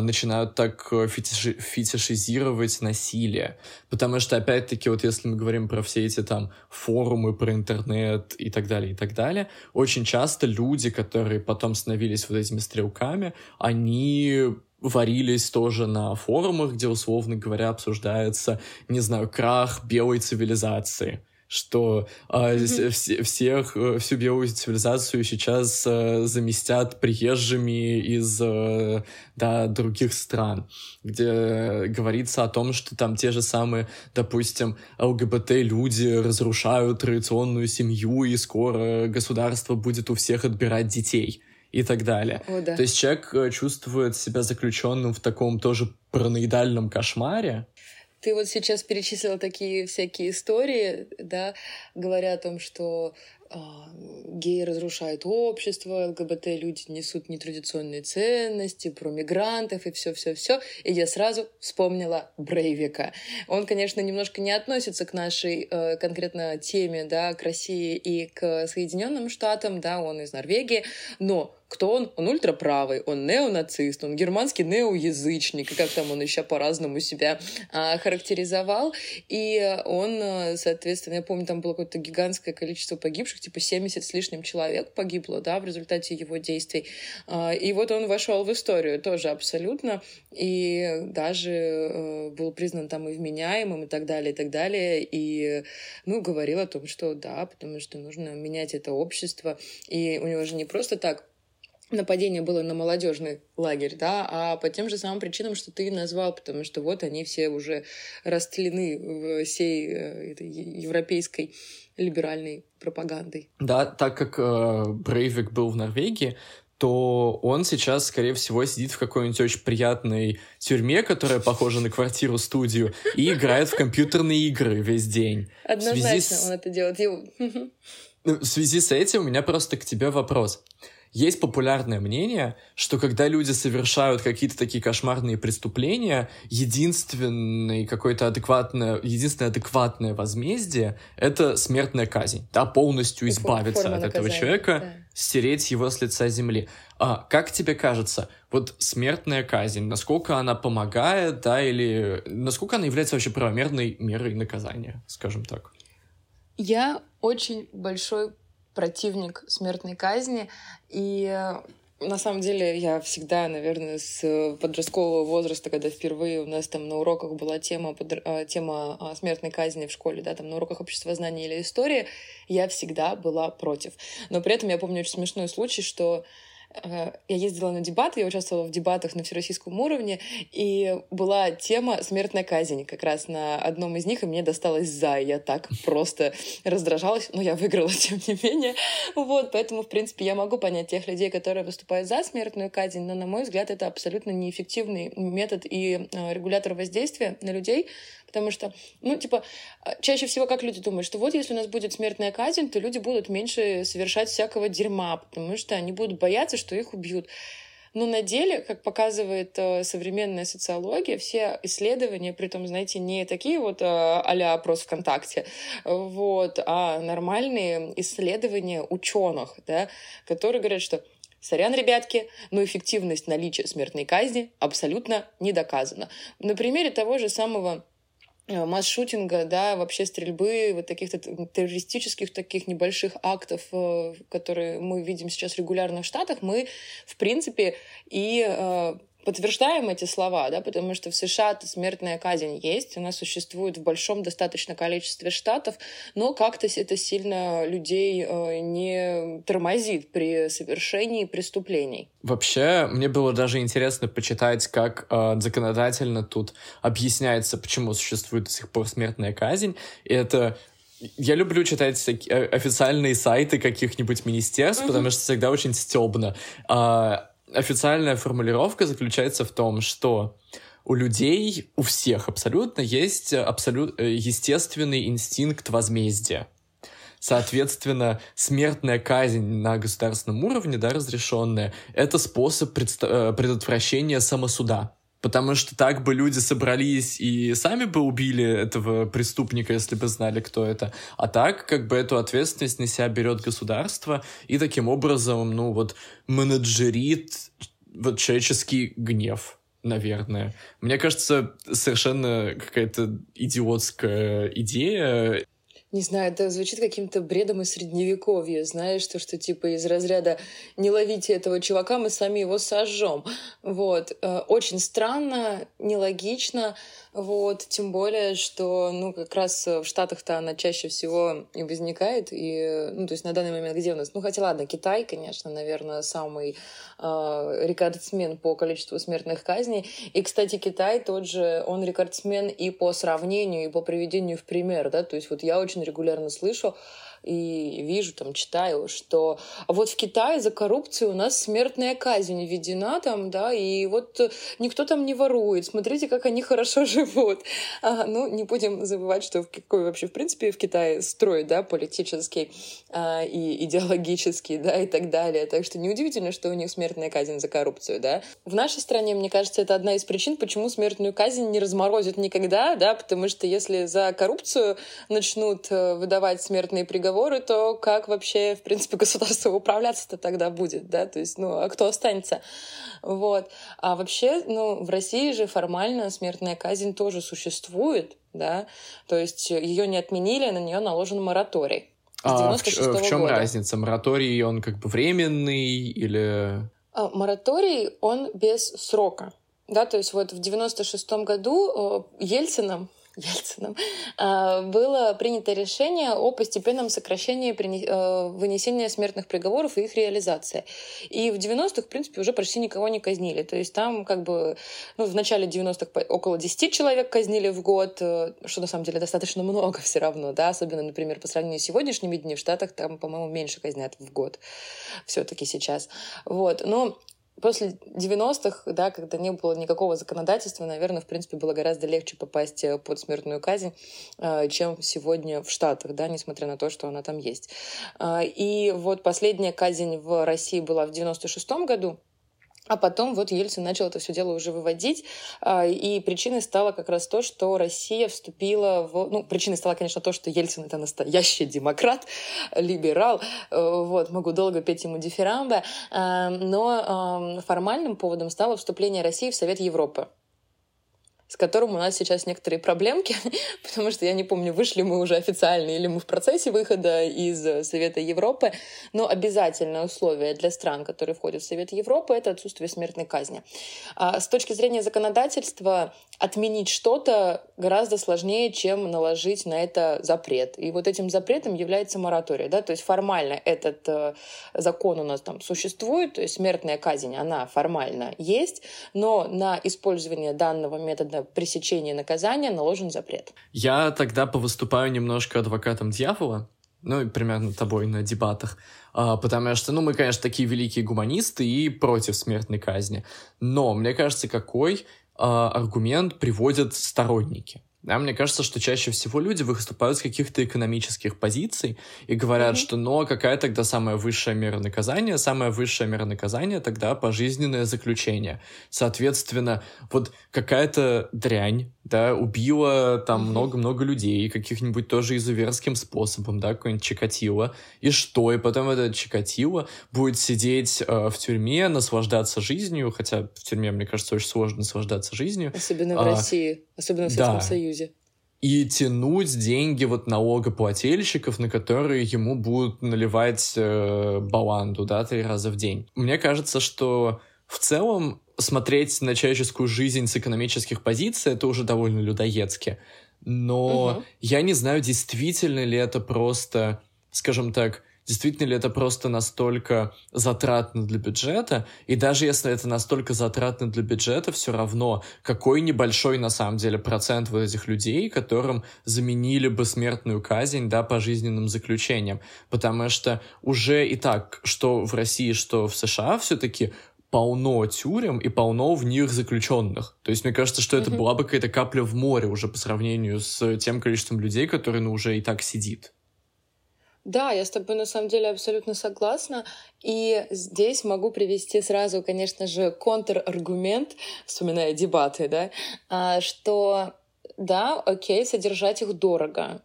начинают так э, фетиши фетишизировать насилие. Потому что, опять-таки, вот если мы говорим про все эти там форумы, про интернет и так далее, и так далее, очень часто люди, которые потом становились вот этими стрелками, они варились тоже на форумах, где, условно говоря, обсуждается, не знаю, крах белой цивилизации что э, mm-hmm. всех, э, всю белую цивилизацию сейчас э, заместят приезжими из э, да, других стран, где говорится о том, что там те же самые, допустим, ЛГБТ-люди разрушают традиционную семью, и скоро государство будет у всех отбирать детей и так далее. О, да. То есть человек чувствует себя заключенным в таком тоже параноидальном кошмаре, ты вот сейчас перечислила такие всякие истории, да, говоря о том, что а, геи разрушают общество, ЛГБТ-люди несут нетрадиционные ценности, про мигрантов и все-все-все. И я сразу вспомнила Брейвика. Он, конечно, немножко не относится к нашей э, конкретно теме, да, к России и к Соединенным Штатам, да, он из Норвегии, но кто он? Он ультраправый, он неонацист, он германский неоязычник, как там он еще по-разному себя а, характеризовал. И он, э, соответственно, я помню, там было какое-то гигантское количество погибших, типа 70 с лишним человек погибло, да, в результате его действий. А, и вот он вошел в историю тоже абсолютно, и даже э, был признан там и вменяемым, и так далее, и так далее, и, ну, говорил о том, что да, потому что нужно менять это общество, и у него же не просто так нападение было на молодежный лагерь, да, а по тем же самым причинам, что ты назвал, потому что вот они все уже растлены всей э, этой европейской либеральной пропагандой. Да, так как э, Брейвик был в Норвегии, то он сейчас, скорее всего, сидит в какой-нибудь очень приятной тюрьме, которая похожа на квартиру-студию, и играет в компьютерные игры весь день. Однозначно с... он это делает. В связи с этим у меня просто к тебе вопрос. Есть популярное мнение, что когда люди совершают какие-то такие кошмарные преступления, единственное какое-то адекватное, единственное адекватное возмездие — это смертная казнь. Да, полностью избавиться Форма от этого человека, да. стереть его с лица земли. А как тебе кажется, вот смертная казнь, насколько она помогает, да, или насколько она является вообще правомерной мерой наказания, скажем так? Я очень большой противник смертной казни. И на самом деле я всегда, наверное, с подросткового возраста, когда впервые у нас там на уроках была тема, под, а, тема а, смертной казни в школе, да, там на уроках обществознания или истории, я всегда была против. Но при этом я помню очень смешной случай, что Э, я ездила на дебаты, я участвовала в дебатах на всероссийском уровне, и была тема «Смертная казнь» как раз на одном из них, и мне досталось «за», я так просто раздражалась, но я выиграла, тем не менее. Вот, поэтому, в принципе, я могу понять тех людей, которые выступают за смертную казнь, но, на мой взгляд, это абсолютно неэффективный метод и э, регулятор воздействия на людей, Потому что, ну, типа, а, чаще всего как люди думают, что вот если у нас будет смертная казнь, то люди будут меньше совершать всякого дерьма, потому что они будут бояться, что их убьют. Но на деле, как показывает э, современная социология, все исследования, при том, знаете, не такие вот э, а-ля опрос ВКонтакте, вот, а нормальные исследования ученых, да, которые говорят, что Сорян, ребятки, но эффективность наличия смертной казни абсолютно не доказана. На примере того же самого масс-шутинга, да, вообще стрельбы, вот таких террористических таких небольших актов, э, которые мы видим сейчас регулярно в Штатах, мы, в принципе, и э, подтверждаем эти слова, да, потому что в США смертная казнь есть, она существует в большом достаточно количестве штатов, но как-то это сильно людей э, не тормозит при совершении преступлений. Вообще, мне было даже интересно почитать, как э, законодательно тут объясняется, почему существует до сих пор смертная казнь. И это я люблю читать э, официальные сайты каких-нибудь министерств, mm-hmm. потому что всегда очень стебно. А, официальная формулировка заключается в том, что у людей, у всех абсолютно, есть абсолют, э, естественный инстинкт возмездия. Соответственно, смертная казнь на государственном уровне, да, разрешенная, это способ э, предотвращения самосуда. Потому что так бы люди собрались и сами бы убили этого преступника, если бы знали, кто это. А так, как бы эту ответственность на себя берет государство и таким образом, ну вот, менеджерит вот человеческий гнев наверное. Мне кажется, совершенно какая-то идиотская идея не знаю, это звучит каким-то бредом из средневековья, знаешь, то, что типа из разряда «не ловите этого чувака, мы сами его сожжем». Вот. Э, очень странно, нелогично, вот, тем более, что, ну, как раз в Штатах-то она чаще всего и возникает, и, ну, то есть на данный момент где у нас? Ну, хотя ладно, Китай, конечно, наверное, самый э, рекордсмен по количеству смертных казней. И, кстати, Китай тот же, он рекордсмен и по сравнению, и по приведению в пример, да, то есть вот я очень регулярно слышу, и вижу, там, читаю, что а вот в Китае за коррупцию у нас смертная казнь введена там, да, и вот никто там не ворует, смотрите, как они хорошо живут. А, ну, не будем забывать, что в какой вообще, в принципе, в Китае строй, да, политический а, и идеологический, да, и так далее. Так что неудивительно, что у них смертная казнь за коррупцию, да. В нашей стране, мне кажется, это одна из причин, почему смертную казнь не разморозят никогда, да, потому что если за коррупцию начнут э, выдавать смертные приговоры, договоры, то как вообще, в принципе, государство управляться-то тогда будет, да, то есть, ну, а кто останется? Вот. А вообще, ну, в России же формально смертная казнь тоже существует, да, то есть ее не отменили, на нее наложен мораторий. А в, в чем года. разница? Мораторий, он как бы временный или... А, мораторий, он без срока. Да, то есть вот в 96-м году э, Ельцином Ельцином, а, было принято решение о постепенном сокращении э, вынесения смертных приговоров и их реализации. И в 90-х, в принципе, уже почти никого не казнили. То есть там как бы ну, в начале 90-х около 10 человек казнили в год, э, что на самом деле достаточно много все равно, да, особенно, например, по сравнению с сегодняшними днями в Штатах там, по-моему, меньше казнят в год все-таки сейчас. Вот. Но после 90-х, да, когда не было никакого законодательства, наверное, в принципе, было гораздо легче попасть э, под смертную казнь, э, чем сегодня в Штатах, да, несмотря на то, что она там есть. Э, и вот последняя казнь в России была в 96-м году, а потом вот Ельцин начал это все дело уже выводить, а, и причиной стало как раз то, что Россия вступила в... Ну, причиной стало, конечно, то, что Ельцин — это настоящий демократ, либерал, э, вот, могу долго петь ему дифирамбы, э, но формальным поводом стало вступление России в Совет Европы с которым у нас сейчас некоторые проблемки, потому что я не помню, вышли мы уже официально или мы в процессе выхода из Совета Европы, но обязательное условие для стран, которые входят в Совет Европы, это отсутствие смертной казни. А с точки зрения законодательства отменить что-то гораздо сложнее, чем наложить на это запрет. И вот этим запретом является мораторий. Да? То есть формально этот э, закон у нас там существует, то есть смертная казнь, она формально есть, но на использование данного метода пресечения наказания наложен запрет. Я тогда повыступаю немножко адвокатом дьявола, ну, примерно тобой на дебатах, а, потому что, ну, мы, конечно, такие великие гуманисты и против смертной казни, но, мне кажется, какой а, аргумент приводят сторонники. Да, мне кажется, что чаще всего люди выступают с каких-то экономических позиций и говорят, mm-hmm. что ну какая тогда самая высшая мера наказания? Самая высшая мера наказания тогда пожизненное заключение. Соответственно, вот какая-то дрянь, да, убила там mm-hmm. много-много людей каких-нибудь тоже изуверским способом, да, какой-нибудь Чикатило. И что? И потом этот Чикатило будет сидеть э, в тюрьме, наслаждаться жизнью, хотя в тюрьме, мне кажется, очень сложно наслаждаться жизнью. Особенно в а, России, особенно в Советском да. Союзе. И тянуть деньги вот налогоплательщиков, на которые ему будут наливать э, баланду, да, три раза в день. Мне кажется, что в целом смотреть на человеческую жизнь с экономических позиций это уже довольно людоедски. Но угу. я не знаю, действительно ли это просто, скажем так, действительно ли это просто настолько затратно для бюджета, и даже если это настолько затратно для бюджета, все равно какой небольшой на самом деле процент вот этих людей, которым заменили бы смертную казнь, да, пожизненным заключением, потому что уже и так, что в России, что в США все-таки полно тюрем и полно в них заключенных. То есть мне кажется, что это mm-hmm. была бы какая-то капля в море уже по сравнению с тем количеством людей, которые ну, уже и так сидит. Да, я с тобой на самом деле абсолютно согласна. И здесь могу привести сразу, конечно же, контраргумент, вспоминая дебаты, да, а, что да, окей, содержать их дорого,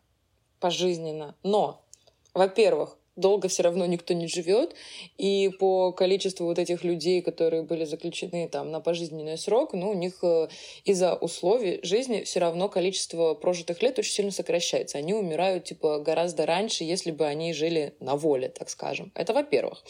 пожизненно, но, во-первых, долго все равно никто не живет, и по количеству вот этих людей, которые были заключены там на пожизненный срок, ну, у них э, из-за условий жизни все равно количество прожитых лет очень сильно сокращается. Они умирают, типа, гораздо раньше, если бы они жили на воле, так скажем. Это во-первых.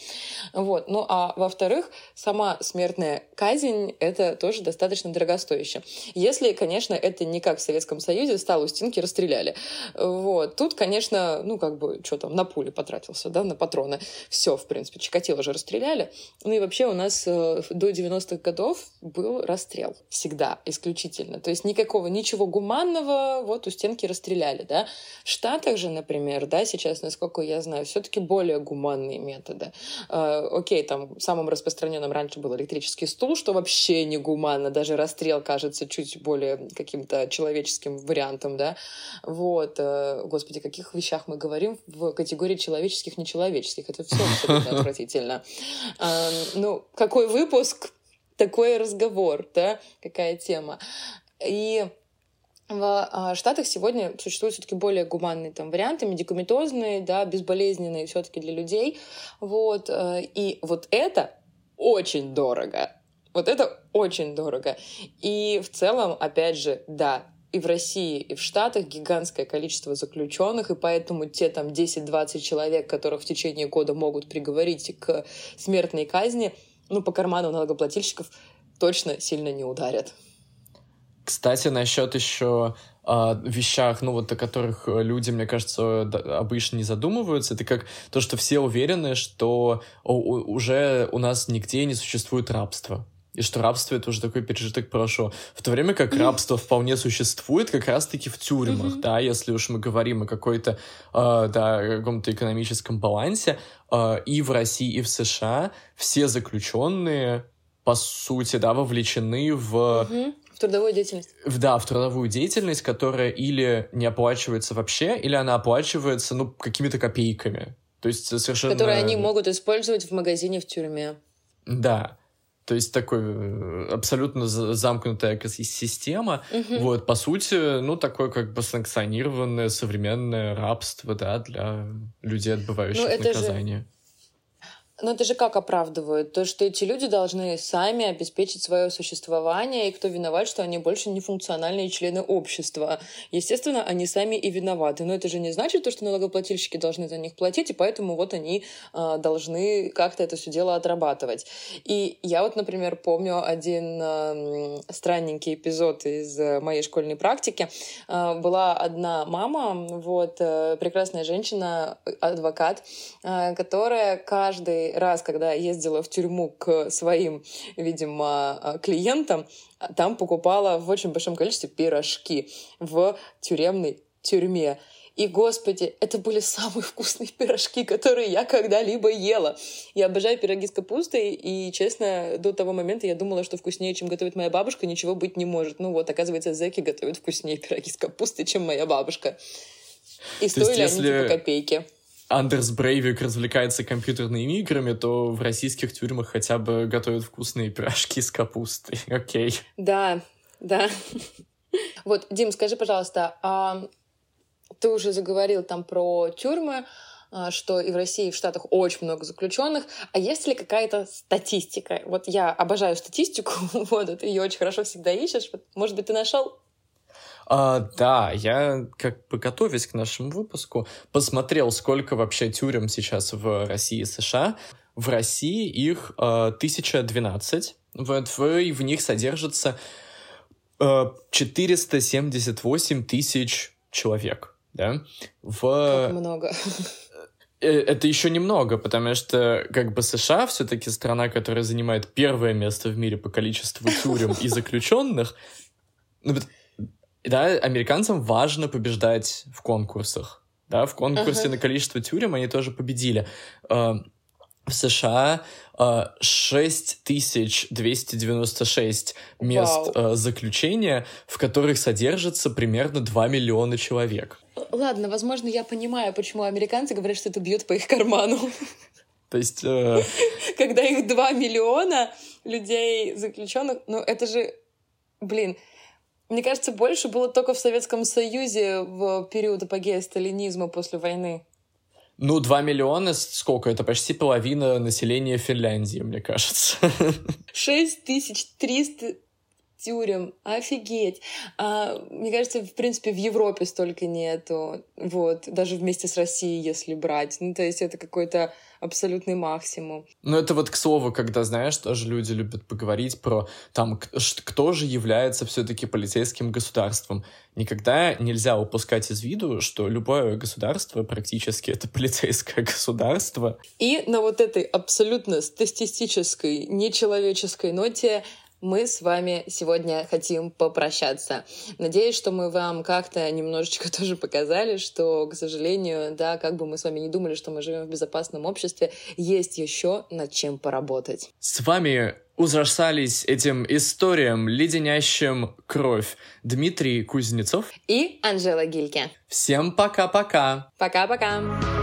Вот. Ну, а во-вторых, сама смертная казнь — это тоже достаточно дорогостояще. Если, конечно, это не как в Советском Союзе, стал стенки, расстреляли. Вот. Тут, конечно, ну, как бы, что там, на пули потратил потратился, да, на патроны. Все, в принципе, Чикатило же расстреляли. Ну и вообще у нас э, до 90-х годов был расстрел. Всегда, исключительно. То есть никакого, ничего гуманного вот у стенки расстреляли, да. В Штатах же, например, да, сейчас, насколько я знаю, все-таки более гуманные методы. Э, окей, там самым распространенным раньше был электрический стул, что вообще не гуманно. Даже расстрел кажется чуть более каким-то человеческим вариантом, да. Вот. Э, господи, о каких вещах мы говорим в категории человеческих человеческих, нечеловеческих. Это все абсолютно отвратительно. Ну, какой выпуск, такой разговор, да, какая тема. И в а, Штатах сегодня существуют все-таки более гуманные там варианты, медикаментозные, да, безболезненные все-таки для людей. Вот. Э, и вот это очень дорого. Вот это очень дорого. И в целом, опять же, да, и в России, и в Штатах гигантское количество заключенных, и поэтому те там 10-20 человек, которых в течение года могут приговорить к смертной казни, ну, по карману налогоплательщиков точно сильно не ударят. Кстати, насчет еще о вещах, ну вот о которых люди, мне кажется, обычно не задумываются, это как то, что все уверены, что уже у нас нигде не существует рабства. И что рабство — это уже такой пережиток прошлого. В то время как рабство вполне существует как раз-таки в тюрьмах, да, если уж мы говорим о какой-то, э, да, каком-то экономическом балансе. Э, и в России, и в США все заключенные, по сути, да, вовлечены в трудовую деятельность. Да, в трудовую деятельность, которая или не оплачивается вообще, или она оплачивается, ну, какими-то копейками. То есть совершенно... Которые они могут использовать в магазине в тюрьме. Да. То есть такой э, абсолютно замкнутая система. Угу. Вот, по сути, ну, такое как бы санкционированное современное рабство, да, для людей, отбывающих ну, наказание. Же но это же как оправдывают? То, что эти люди должны сами обеспечить свое существование, и кто виноват, что они больше не функциональные члены общества. Естественно, они сами и виноваты. Но это же не значит, то, что налогоплательщики должны за них платить, и поэтому вот они э, должны как-то это все дело отрабатывать. И я вот, например, помню один э, странненький эпизод из моей школьной практики. Э, была одна мама, вот, э, прекрасная женщина, адвокат, э, которая каждый раз, когда ездила в тюрьму к своим, видимо, а, клиентам, там покупала в очень большом количестве пирожки в тюремной тюрьме. И, господи, это были самые вкусные пирожки, которые я когда-либо ела. Я обожаю пироги с капустой, и, честно, до того момента я думала, что вкуснее, чем готовит моя бабушка, ничего быть не может. Ну вот, оказывается, зэки готовят вкуснее пироги с капустой, чем моя бабушка. И То стоили есть, они если... типа копейки. Андерс Брейвик развлекается компьютерными играми, то в российских тюрьмах хотя бы готовят вкусные пирожки с капустой. Окей. Да, да. Вот, Дим, скажи, пожалуйста, а ты уже заговорил там про тюрьмы, а, что и в России, и в Штатах очень много заключенных. А есть ли какая-то статистика? Вот я обожаю статистику, вот, ты ее очень хорошо всегда ищешь. Может быть, ты нашел а, да, я, как бы готовясь к нашему выпуску, посмотрел, сколько вообще тюрем сейчас в России и США. В России их а, 1012. Вот, в, в них содержится а, 478 тысяч человек. Да? В... Как много. Э, это еще немного, потому что как бы США все-таки страна, которая занимает первое место в мире по количеству тюрем и заключенных. Да, американцам важно побеждать в конкурсах. Да, в конкурсе uh-huh. на количество тюрем они тоже победили. Э, в США 6296 э, мест wow. Э, заключения, в которых содержится примерно 2 миллиона человек. Ладно, возможно, я понимаю, почему американцы говорят, что это бьет по их карману. То есть... Когда их 2 миллиона людей заключенных, ну это же, блин, мне кажется, больше было только в Советском Союзе в период апогея сталинизма после войны. Ну, 2 миллиона, сколько? Это почти половина населения Финляндии, мне кажется. 6300 тюрем. Офигеть. А, мне кажется, в принципе, в Европе столько нету. Вот. Даже вместе с Россией, если брать. Ну, то есть это какой-то абсолютный максимум. Ну, это вот к слову, когда, знаешь, тоже люди любят поговорить про там, кто же является все-таки полицейским государством. Никогда нельзя упускать из виду, что любое государство практически это полицейское государство. И на вот этой абсолютно статистической, нечеловеческой ноте мы с вами сегодня хотим попрощаться. Надеюсь, что мы вам как-то немножечко тоже показали, что, к сожалению, да, как бы мы с вами не думали, что мы живем в безопасном обществе, есть еще над чем поработать. С вами ужасались этим историям, леденящим кровь Дмитрий Кузнецов и Анжела Гильке. Всем пока-пока. Пока-пока.